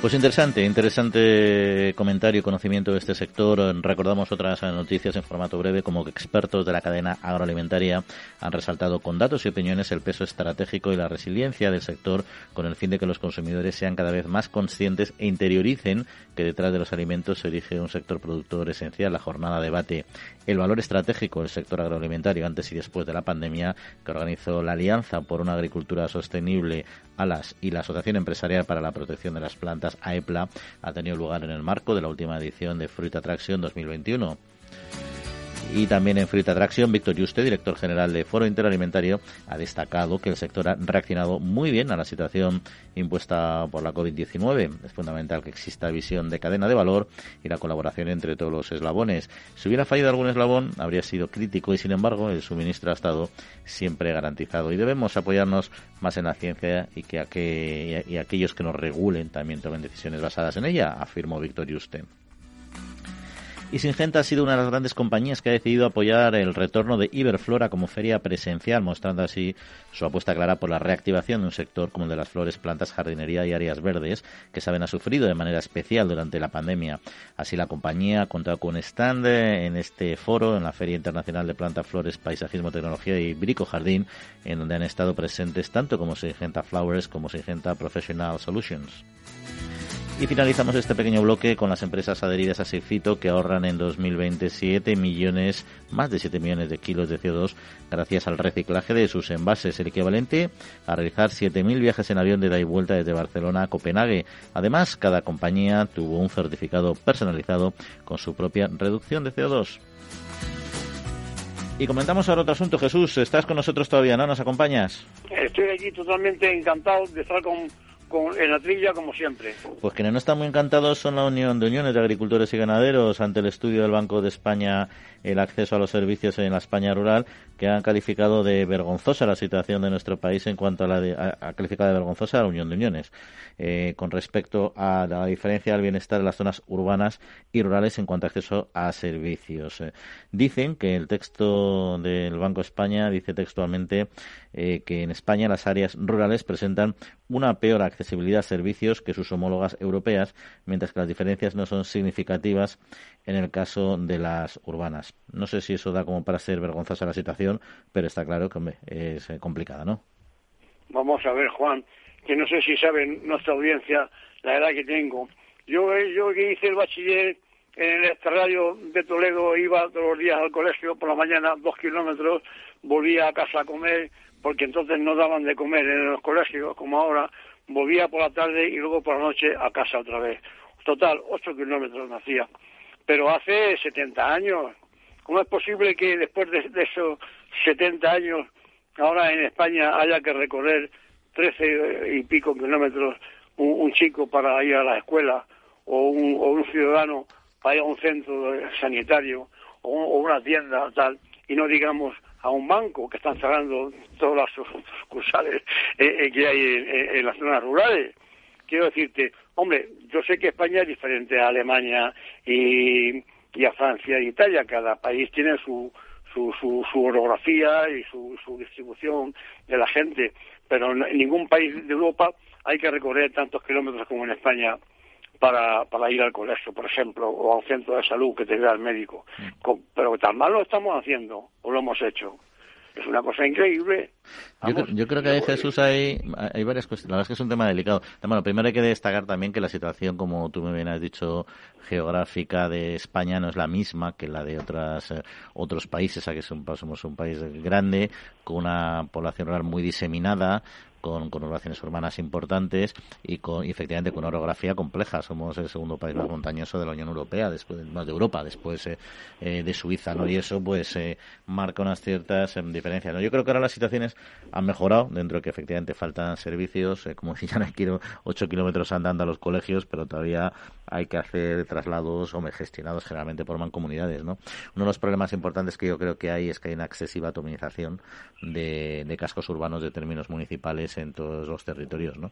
Pues interesante, interesante comentario y conocimiento de este sector. Recordamos otras noticias en formato breve, como que expertos de la cadena agroalimentaria han resaltado con datos y opiniones el peso estratégico y la resiliencia del sector con el fin de que los consumidores sean cada vez más conscientes e interioricen que detrás de los alimentos se dirige un sector productor esencial. La jornada debate el valor estratégico del sector agroalimentario antes y después de la pandemia que organizó la Alianza por una Agricultura Sostenible, ALAS y la Asociación Empresarial para la Protección de las Plantas AEPLA ha tenido lugar en el marco de la última edición de Fruit Attraction 2021. Y también en Fruit Attraction, Víctor Yuste, director general de Foro Interalimentario, ha destacado que el sector ha reaccionado muy bien a la situación impuesta por la COVID-19. Es fundamental que exista visión de cadena de valor y la colaboración entre todos los eslabones. Si hubiera fallado algún eslabón, habría sido crítico y, sin embargo, el suministro ha estado siempre garantizado. Y debemos apoyarnos más en la ciencia y que y aquellos que nos regulen también tomen decisiones basadas en ella, afirmó Víctor Yuste. Y Singenta ha sido una de las grandes compañías que ha decidido apoyar el retorno de Iberflora como feria presencial, mostrando así su apuesta clara por la reactivación de un sector como el de las flores, plantas, jardinería y áreas verdes, que saben ha sufrido de manera especial durante la pandemia. Así la compañía ha contado con stand en este foro, en la Feria Internacional de Plantas, Flores, Paisajismo, Tecnología y Brico Jardín, en donde han estado presentes tanto como Singenta Flowers como Singenta Professional Solutions. Y finalizamos este pequeño bloque con las empresas adheridas a Sefito que ahorran en 2020 7 millones, más de 7 millones de kilos de CO2 gracias al reciclaje de sus envases, el equivalente a realizar 7.000 viajes en avión de ida y vuelta desde Barcelona a Copenhague. Además, cada compañía tuvo un certificado personalizado con su propia reducción de CO2. Y comentamos ahora otro asunto. Jesús, estás con nosotros todavía, ¿no? ¿Nos acompañas? Estoy aquí totalmente encantado de estar con en la trilla como siempre. Pues quienes no están muy encantados son la Unión de Uniones de Agricultores y Ganaderos ante el estudio del Banco de España el acceso a los servicios en la España rural que han calificado de vergonzosa la situación de nuestro país en cuanto a la ha calificado de vergonzosa la Unión de Uniones eh, con respecto a la diferencia del bienestar de las zonas urbanas y rurales en cuanto a acceso a servicios. Eh, dicen que el texto del Banco de España dice textualmente eh, que en España las áreas rurales presentan una peor accesibilidad a servicios que sus homólogas europeas, mientras que las diferencias no son significativas en el caso de las urbanas. No sé si eso da como para ser vergonzosa la situación pero está claro que es eh, complicada, ¿no? Vamos a ver, Juan, que no sé si saben nuestra audiencia la edad que tengo. Yo, yo que hice el bachiller en el radio de Toledo, iba todos los días al colegio por la mañana, dos kilómetros, volvía a casa a comer, porque entonces no daban de comer en los colegios como ahora, volvía por la tarde y luego por la noche a casa otra vez. Total, ocho kilómetros me hacía. Pero hace 70 años. ¿Cómo es posible que después de, esos 70 años ahora en España haya que recorrer 13 y pico kilómetros un, chico para ir a la escuela o un, o un ciudadano para ir a un centro sanitario o, una tienda tal y no digamos a un banco que están cerrando todas las sucursales eh, eh, que hay en, las zonas rurales. Quiero decirte, hombre, yo sé que España es diferente a Alemania y, a Francia e Italia. Cada país tiene su, su, su, orografía y su, su distribución de la gente, pero en ningún país de Europa hay que recorrer tantos kilómetros como en España para, para ir al colegio, por ejemplo, o a un centro de salud que te vea el médico. Mm. Pero tan mal lo estamos haciendo, o lo hemos hecho. Es una cosa increíble. yo, creo que hay, Jesús, hay, hay varias cuestiones. La verdad es que es un tema delicado. Bueno, primero hay que destacar también que la situación, como tú me bien has dicho, geográfica de España no es la misma que la de otras, eh, otros países, a que somos un país grande, con una población rural muy diseminada, con conurbaciones urbanas importantes y con efectivamente con una orografía compleja. Somos el segundo país más montañoso de la Unión Europea, después más de Europa, después eh, eh, de Suiza, ¿no? Y eso pues eh, marca unas ciertas em, diferencias. ¿no? Yo creo que ahora las situaciones han mejorado, dentro de que efectivamente faltan servicios, como si ya no quiero ocho kilómetros andando a los colegios, pero todavía hay que hacer traslados o gestionados generalmente por mancomunidades, ¿no? Uno de los problemas importantes que yo creo que hay es que hay una excesiva atomización de, de cascos urbanos de términos municipales en todos los territorios, ¿no?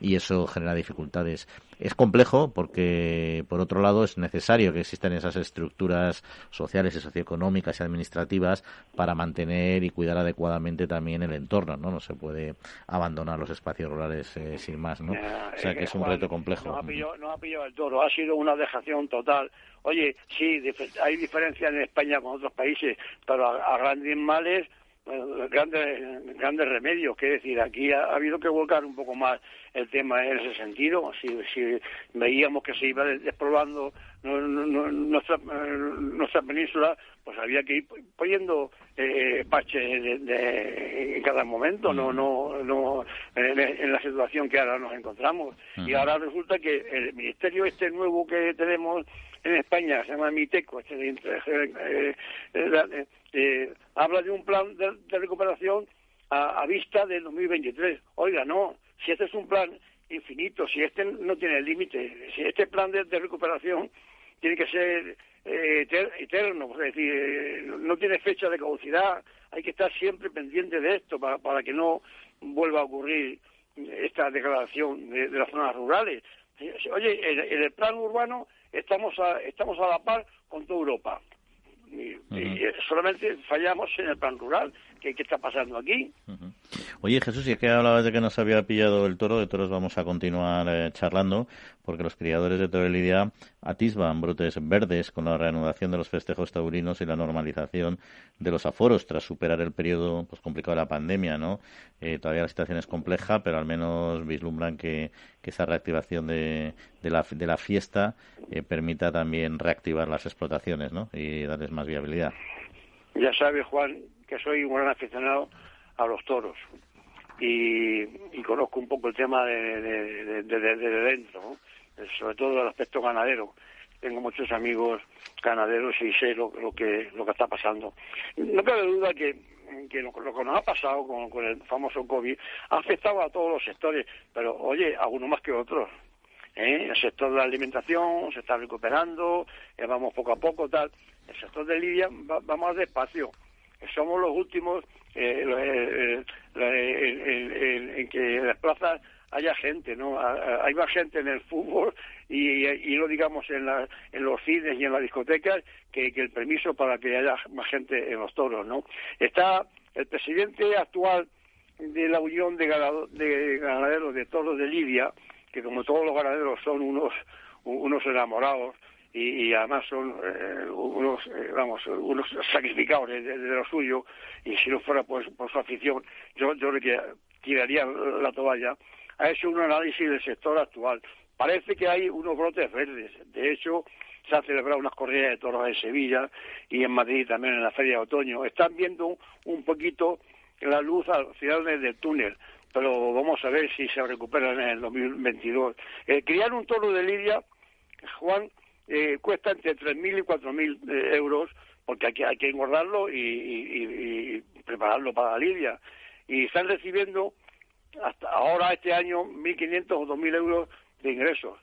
Y eso genera dificultades. Es complejo porque, por otro lado, es necesario que existan esas estructuras sociales y socioeconómicas y administrativas para mantener y cuidar adecuadamente también el entorno, ¿no? No se puede abandonar los espacios rurales eh, sin más, ¿no? O sea que es un reto complejo. No ha, pillado, el toro, ha sido una dejación total. Oye, sí, hay diferencias en España con otros países, pero a grandes males grandes grandes remedios. Que decir, aquí ha, habido que volcar un poco más el tema en ese sentido. Si, si veíamos que se iba despoblando nuestra, nuestra península, pues había que ir poniendo eh, parches de, en cada momento, no no no en, la situación que ahora nos encontramos. Y ahora resulta que el ministerio este nuevo que tenemos en España, se llama MITECO, este, eh, eh, eh, habla de un plan de, recuperación a, vista del 2023. Oiga, no, si este es un plan infinito, si este no tiene límite, si este plan de, recuperación tiene que ser eterno, es decir, no tiene fecha de caducidad, hay que estar siempre pendiente de esto para, para que no vuelva a ocurrir esta degradación de, las zonas rurales. Oye, en el plan urbano estamos a, estamos a la par con toda Europa. Y, solamente fallamos en el plan rural. ¿Qué, está pasando aquí? Oye, Jesús, y es que hablabas de que nos había pillado el toro, de toros vamos a continuar eh, charlando, porque los criadores de toro lidia atisban brotes verdes con la reanudación de los festejos taurinos y la normalización de los aforos tras superar el periodo pues, complicado de la pandemia, ¿no? Eh, todavía la situación es compleja, pero al menos vislumbran que, esa reactivación de, de, la, de la fiesta eh, permita también reactivar las explotaciones, ¿no? Y darles más viabilidad. Ya sabe, Juan, que soy un gran aficionado a los toros y, conozco un poco el tema de, de, dentro, sobre todo el aspecto ganadero. Tengo muchos amigos ganaderos y sé lo, que lo que está pasando. No cabe duda que, lo, que nos ha pasado con, el famoso COVID ha afectado a todos los sectores, pero oye, algunos más que otros. ¿eh? El sector de la alimentación se está recuperando, eh, vamos poco a poco, tal. El sector de Lidia va, va más despacio somos los últimos eh, en que en las plazas haya gente, ¿no? Hay más gente en el fútbol y, y no digamos en, la, en los cines y en las discotecas que, el permiso para que haya más gente en los toros, ¿no? Está el presidente actual de la Unión de, de Ganaderos de Toros de Lidia, que como todos los ganaderos son unos, unos enamorados, y, además son eh, unos, eh, vamos, unos sacrificados de, lo suyo y si no fuera pues, por su afición, yo, yo le tiraría la toalla. Ha hecho un análisis del sector actual. Parece que hay unos brotes verdes. De hecho, se han celebrado unas corridas de toros en Sevilla y en Madrid también en la Feria de Otoño. Están viendo un poquito la luz al final del túnel, pero vamos a ver si se recuperan en el 2022. Eh, criar un toro de Lidia, Juan, eh, cuesta entre 3.000 y 4.000 eh, euros porque hay que, hay que engordarlo y, prepararlo para la lidia. Y están recibiendo hasta ahora, este año, 1.500 o 2.000 euros de ingresos.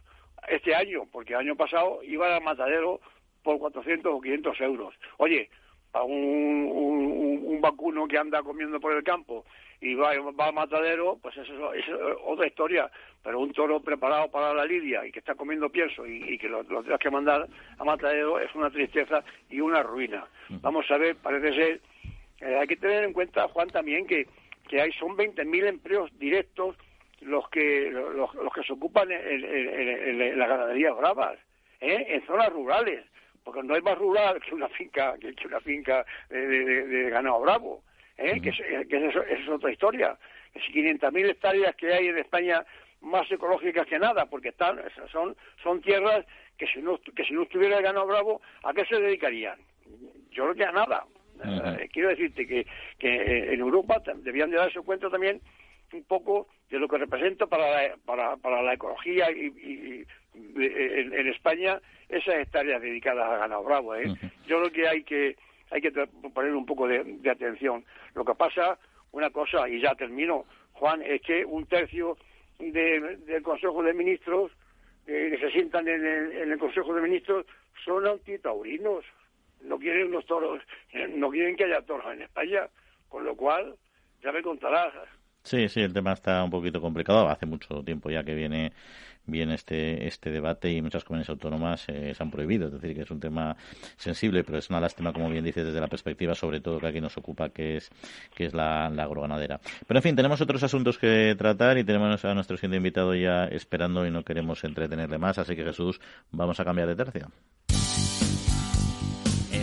Este año, porque el año pasado iba al matadero por 400 o 500 euros. Oye, a un, un, vacuno que anda comiendo por el campo y va, va al matadero, pues eso, es otra historia. Pero un toro preparado para la lidia y que está comiendo pienso y, que lo, tengas que mandar a matadero es una tristeza y una ruina. Vamos a ver, parece ser, eh, hay que tener en cuenta, Juan, también que, que hay son 20.000 empleos directos los que los, que se ocupan en, en, en, las ganaderías bravas, ¿eh? en zonas rurales porque no hay más rural que una finca que, una finca de, ganado bravo, ¿eh? que, que eso, es otra historia. Es 500.000 hectáreas que hay en España más ecológicas que nada, porque están son son tierras que si no que si no estuviera el ganado bravo, ¿a qué se dedicarían? Yo creo que a nada. Eh, quiero decirte que, que en Europa debían de darse cuenta también un poco de lo que representa para la, para, para la ecología y, en, España esas hectáreas dedicadas a ganado bravo. ¿eh? Yo creo que hay que hay que poner un poco de, atención. Lo que pasa, una cosa, y ya termino, Juan, es que un tercio del Consejo de Ministros eh, que se sientan en el, Consejo de Ministros son antitaurinos. No quieren los toros, eh, no quieren que haya toros en España. Con lo cual, ya me contarás. Sí, sí, el tema está un poquito complicado. Hace mucho tiempo ya que viene viene este este debate y muchas comunidades autónomas eh, se han prohibido. Es decir, que es un tema sensible, pero es una lástima, como bien dice, desde la perspectiva, sobre todo, que aquí nos ocupa, que es que es la, la agroganadera. Pero, en fin, tenemos otros asuntos que tratar y tenemos a nuestro siguiente invitado ya esperando y no queremos entretenerle más. Así que, Jesús, vamos a cambiar de tercio.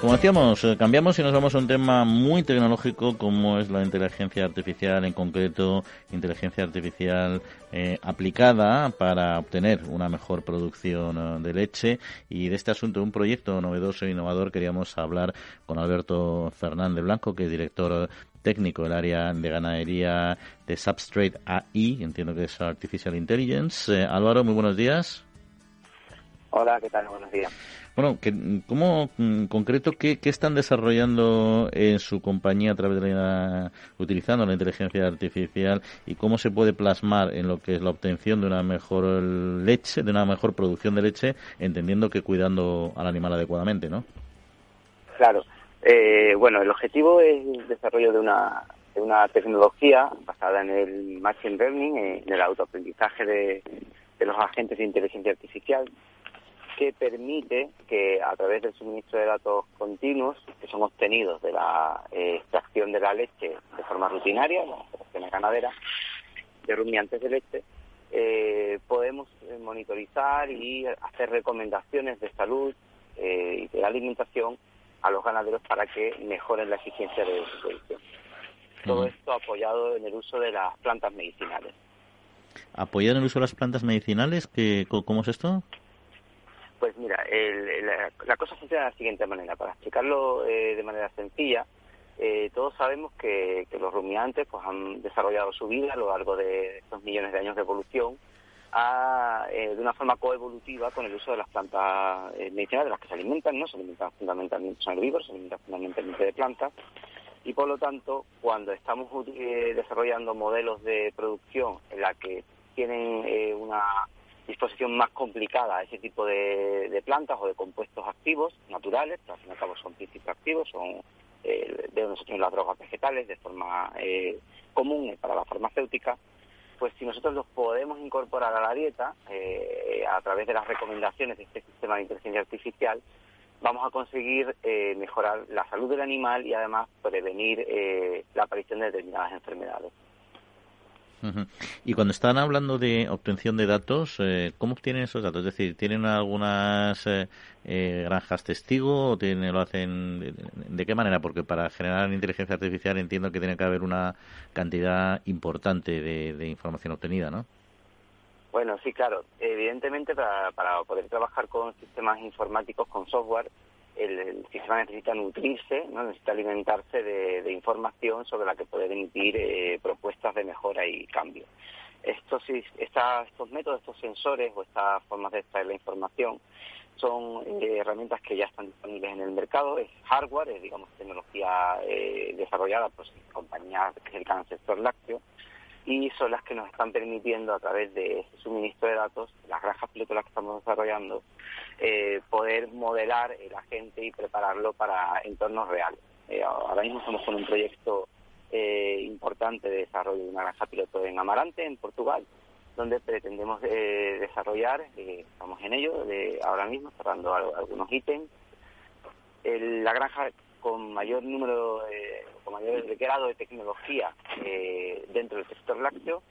Como decíamos, eh, cambiamos y nos vamos a un tema muy tecnológico como es la inteligencia artificial, en concreto inteligencia artificial eh, aplicada para obtener una mejor producción eh, de leche. Y de este asunto, un proyecto novedoso e innovador, queríamos hablar con Alberto Fernández Blanco, que es director técnico del área de ganadería de Substrate AI, entiendo que es Artificial Intelligence. Álvaro, muy buenos días. Hola, ¿qué tal? Buenos días. Bueno, ¿cómo, en concreto, qué, están desarrollando en su compañía a través de la, utilizando la inteligencia artificial y cómo se puede plasmar en lo que es la obtención de una mejor leche, de una mejor producción de leche, entendiendo que cuidando al animal adecuadamente, ¿no? Claro. Eh, bueno, el objetivo es el desarrollo de una, de una tecnología basada en el machine learning, en el autoaprendizaje de, de los agentes de inteligencia artificial, que permite que a través del suministro de datos continuos que son obtenidos de la eh, extracción de la leche de forma rutinaria, la extracción ganadera de rumiantes de leche, eh, podemos eh, monitorizar y hacer recomendaciones de salud y de alimentación a los ganaderos para que mejoren la eficiencia de su producción. Todo esto apoyado en el uso de las plantas medicinales. ¿Apoyado en el uso de las plantas medicinales? ¿Cómo es esto? Pues mira, la, cosa funciona de la siguiente manera. Para explicarlo eh, de manera sencilla, eh, todos sabemos que, los rumiantes pues, han desarrollado su vida a lo largo de estos millones de años de evolución eh, de una forma coevolutiva con el uso de las plantas medicinales de las que se alimentan, ¿no? Se alimentan fundamentalmente, son herbívoros, se alimentan fundamentalmente de plantas. y por lo tanto, cuando estamos eh, desarrollando modelos de producción en la que tienen eh, una disposición más complicada a ese tipo de, plantas o de compuestos activos naturales, que al fin y al cabo son principios activos, son eh, de nosotros las drogas vegetales de forma eh, común para la farmacéutica, pues si nosotros los podemos incorporar a la dieta eh, a través de las recomendaciones de este sistema de inteligencia artificial, vamos a conseguir eh, mejorar la salud del animal y además prevenir eh, la aparición de determinadas enfermedades. Y cuando están hablando de obtención de datos, eh, ¿cómo obtienen esos datos? Es decir, ¿tienen algunas eh, eh, granjas testigo o tienen, lo hacen de, qué manera? Porque para generar inteligencia artificial entiendo que tiene que haber una cantidad importante de, información obtenida, ¿no? Bueno, sí, claro. Evidentemente, para, para poder trabajar con sistemas informáticos, con software, el, sistema necesita nutrirse, ¿no? necesita alimentarse de, información sobre la que poder emitir eh, propuestas de mejora y cambio. Estos, estos métodos, estos sensores o estas formas de extraer la información son eh, herramientas que ya están disponibles en el mercado, es hardware, es digamos tecnología eh, desarrollada por compañías que se al sector lácteo, y son las que nos están permitiendo a través de ese suministro de datos, las granjas piloto que estamos desarrollando, eh, poder modelar el agente y prepararlo para entornos reales. Eh, ahora mismo estamos con un proyecto eh, importante de desarrollo de una granja piloto en Amarante, en Portugal, donde pretendemos desarrollar, estamos en ello ahora mismo, cerrando algunos ítems, la granja con mayor número, con mayor grado de tecnología eh, dentro del sector lácteo,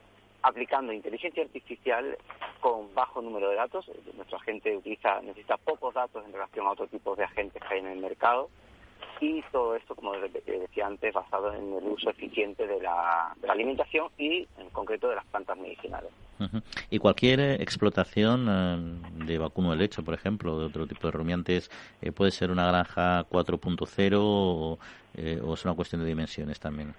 aplicando inteligencia artificial con bajo número de datos. Nuestra gente utiliza, necesita pocos datos en relación a otro tipo de agentes que hay en el mercado y todo esto, como decía antes, basado en el uso eficiente de la, alimentación y, en concreto, de las plantas medicinales. Y cualquier eh, explotación eh, de vacuno de leche, por ejemplo, de otro tipo de rumiantes, eh, puede ser una granja 4.0 o, o es una cuestión de dimensiones también.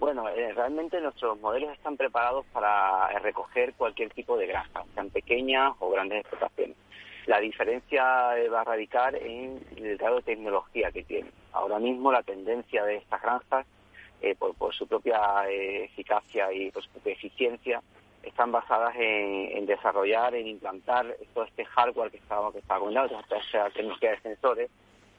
Bueno, realmente nuestros modelos están preparados para recoger cualquier tipo de granja, sean pequeñas o grandes explotaciones. La diferencia va a radicar en el grado de tecnología que tiene. Ahora mismo la tendencia de estas granjas, eh, por, su propia eh, eficacia y por su propia eficiencia, están basadas en, desarrollar, en implantar todo este hardware que estaba, que estaba comentando, toda esta tecnología de sensores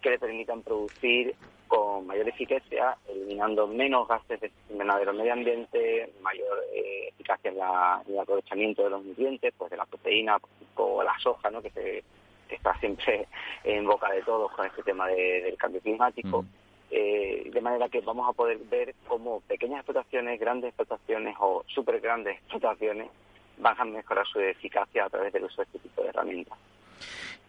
que le permitan producir con mayor eficacia, eliminando menos gases de invernadero medio ambiente, mayor eh, eficacia en, el aprovechamiento de los nutrientes, pues de la proteína o la soja, ¿no? que, se, está siempre en boca de todos con este tema del cambio climático. Eh, de manera que vamos a poder ver cómo pequeñas explotaciones, grandes explotaciones o súper grandes explotaciones van a mejorar su eficacia a través del uso de este tipo de herramientas.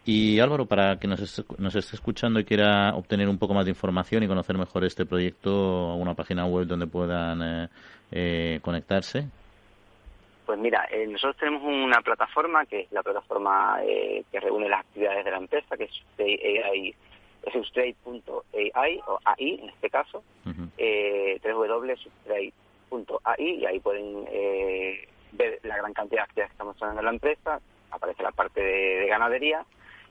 Y Álvaro, para que nos esté, nos esté escuchando y quiera obtener un poco más de información y conocer mejor este proyecto, ¿alguna página web donde puedan eh, eh, conectarse? Pues mira, eh, nosotros tenemos una plataforma que es la plataforma que reúne las actividades de la empresa, que es AI, substrate.ai o AI en este caso, uh www.substrate.ai y ahí pueden ver la gran cantidad de actividades que estamos haciendo en la empresa, aparece la parte de ganadería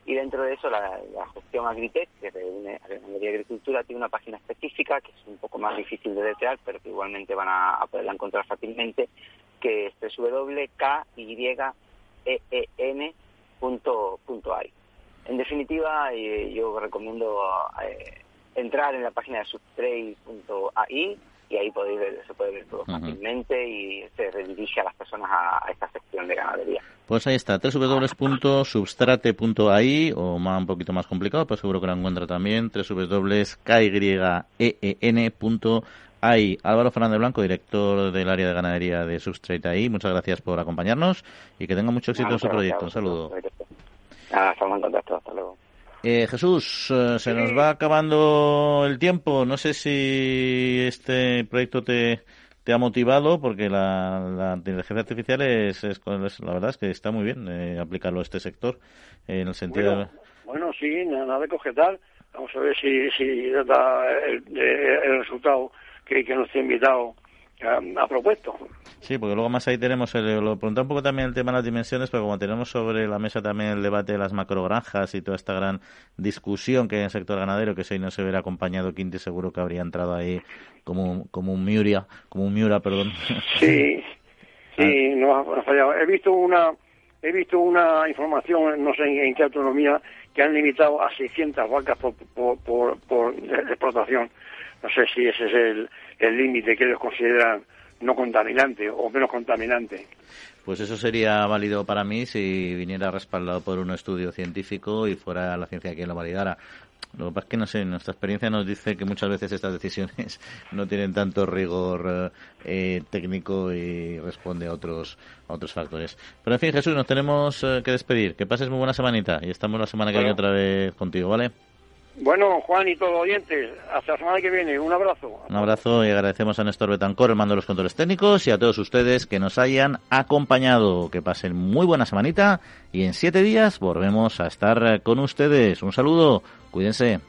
y dentro de eso la, gestión Agritech, que reúne Ganadería y Agricultura, tiene una página específica que es un poco más difícil de desear, pero que igualmente van a, poderla encontrar fácilmente, que es www.kyyen.ai. En definitiva, eh, yo recomiendo eh, entrar en la página de subtrade.ai y ahí se puede ver todo fácilmente y se redirige a las personas a, esta sección de ganadería. Pues ahí está, www.substrate.ai o más un poquito más complicado, pero seguro que lo encuentra también, www.kyyen.ai. Álvaro Fernández Blanco, director del área de ganadería de Substrate AI, muchas gracias por acompañarnos y que tenga mucho éxito en su proyecto. Un saludo. estamos en contacto, hasta luego. Eh, Jesús, eh, se nos va acabando el tiempo. No sé si este proyecto te, te ha motivado, porque la, inteligencia artificial es, la verdad es que está muy bien eh, aplicarlo a este sector, en el sentido... Bueno, sí, nada de cogetar. Vamos a ver si, si da el, resultado que, que nos ha invitado ha propuesto. Sí, porque luego más ahí tenemos, el, lo preguntaba un poco también el tema de las dimensiones, pero como tenemos sobre la mesa también el debate de las macrogranjas y toda esta gran discusión que hay en el sector ganadero, que si no se hubiera acompañado Quinti seguro que habría entrado ahí como, como un Miura, como un Miura, perdón. Sí, sí, ah. no ha, fallado. He visto una he visto una información, no sé en, qué autonomía, que han limitado a 600 vacas por, por, por, explotación. No sé si ese es el límite que ellos consideran no contaminante o menos contaminante. Pues eso sería válido para mí si viniera respaldado por un estudio científico y fuera la ciencia quien lo validara. Lo que pasa es que, no sé, nuestra experiencia nos dice que muchas veces estas decisiones no tienen tanto rigor eh, técnico y responde a otros, a otros factores. Pero en fin, Jesús, nos tenemos eh, que despedir. Que pases muy buena semanita y estamos la semana que viene otra vez contigo, ¿vale? Bueno, Juan y todos los oyentes, hasta la semana que viene. Un abrazo. Un abrazo y agradecemos a Néstor Betancor, el mando de los controles técnicos, y a todos ustedes que nos hayan acompañado. Que pasen muy buena semanita y en siete días volvemos a estar con ustedes. Un saludo, cuídense.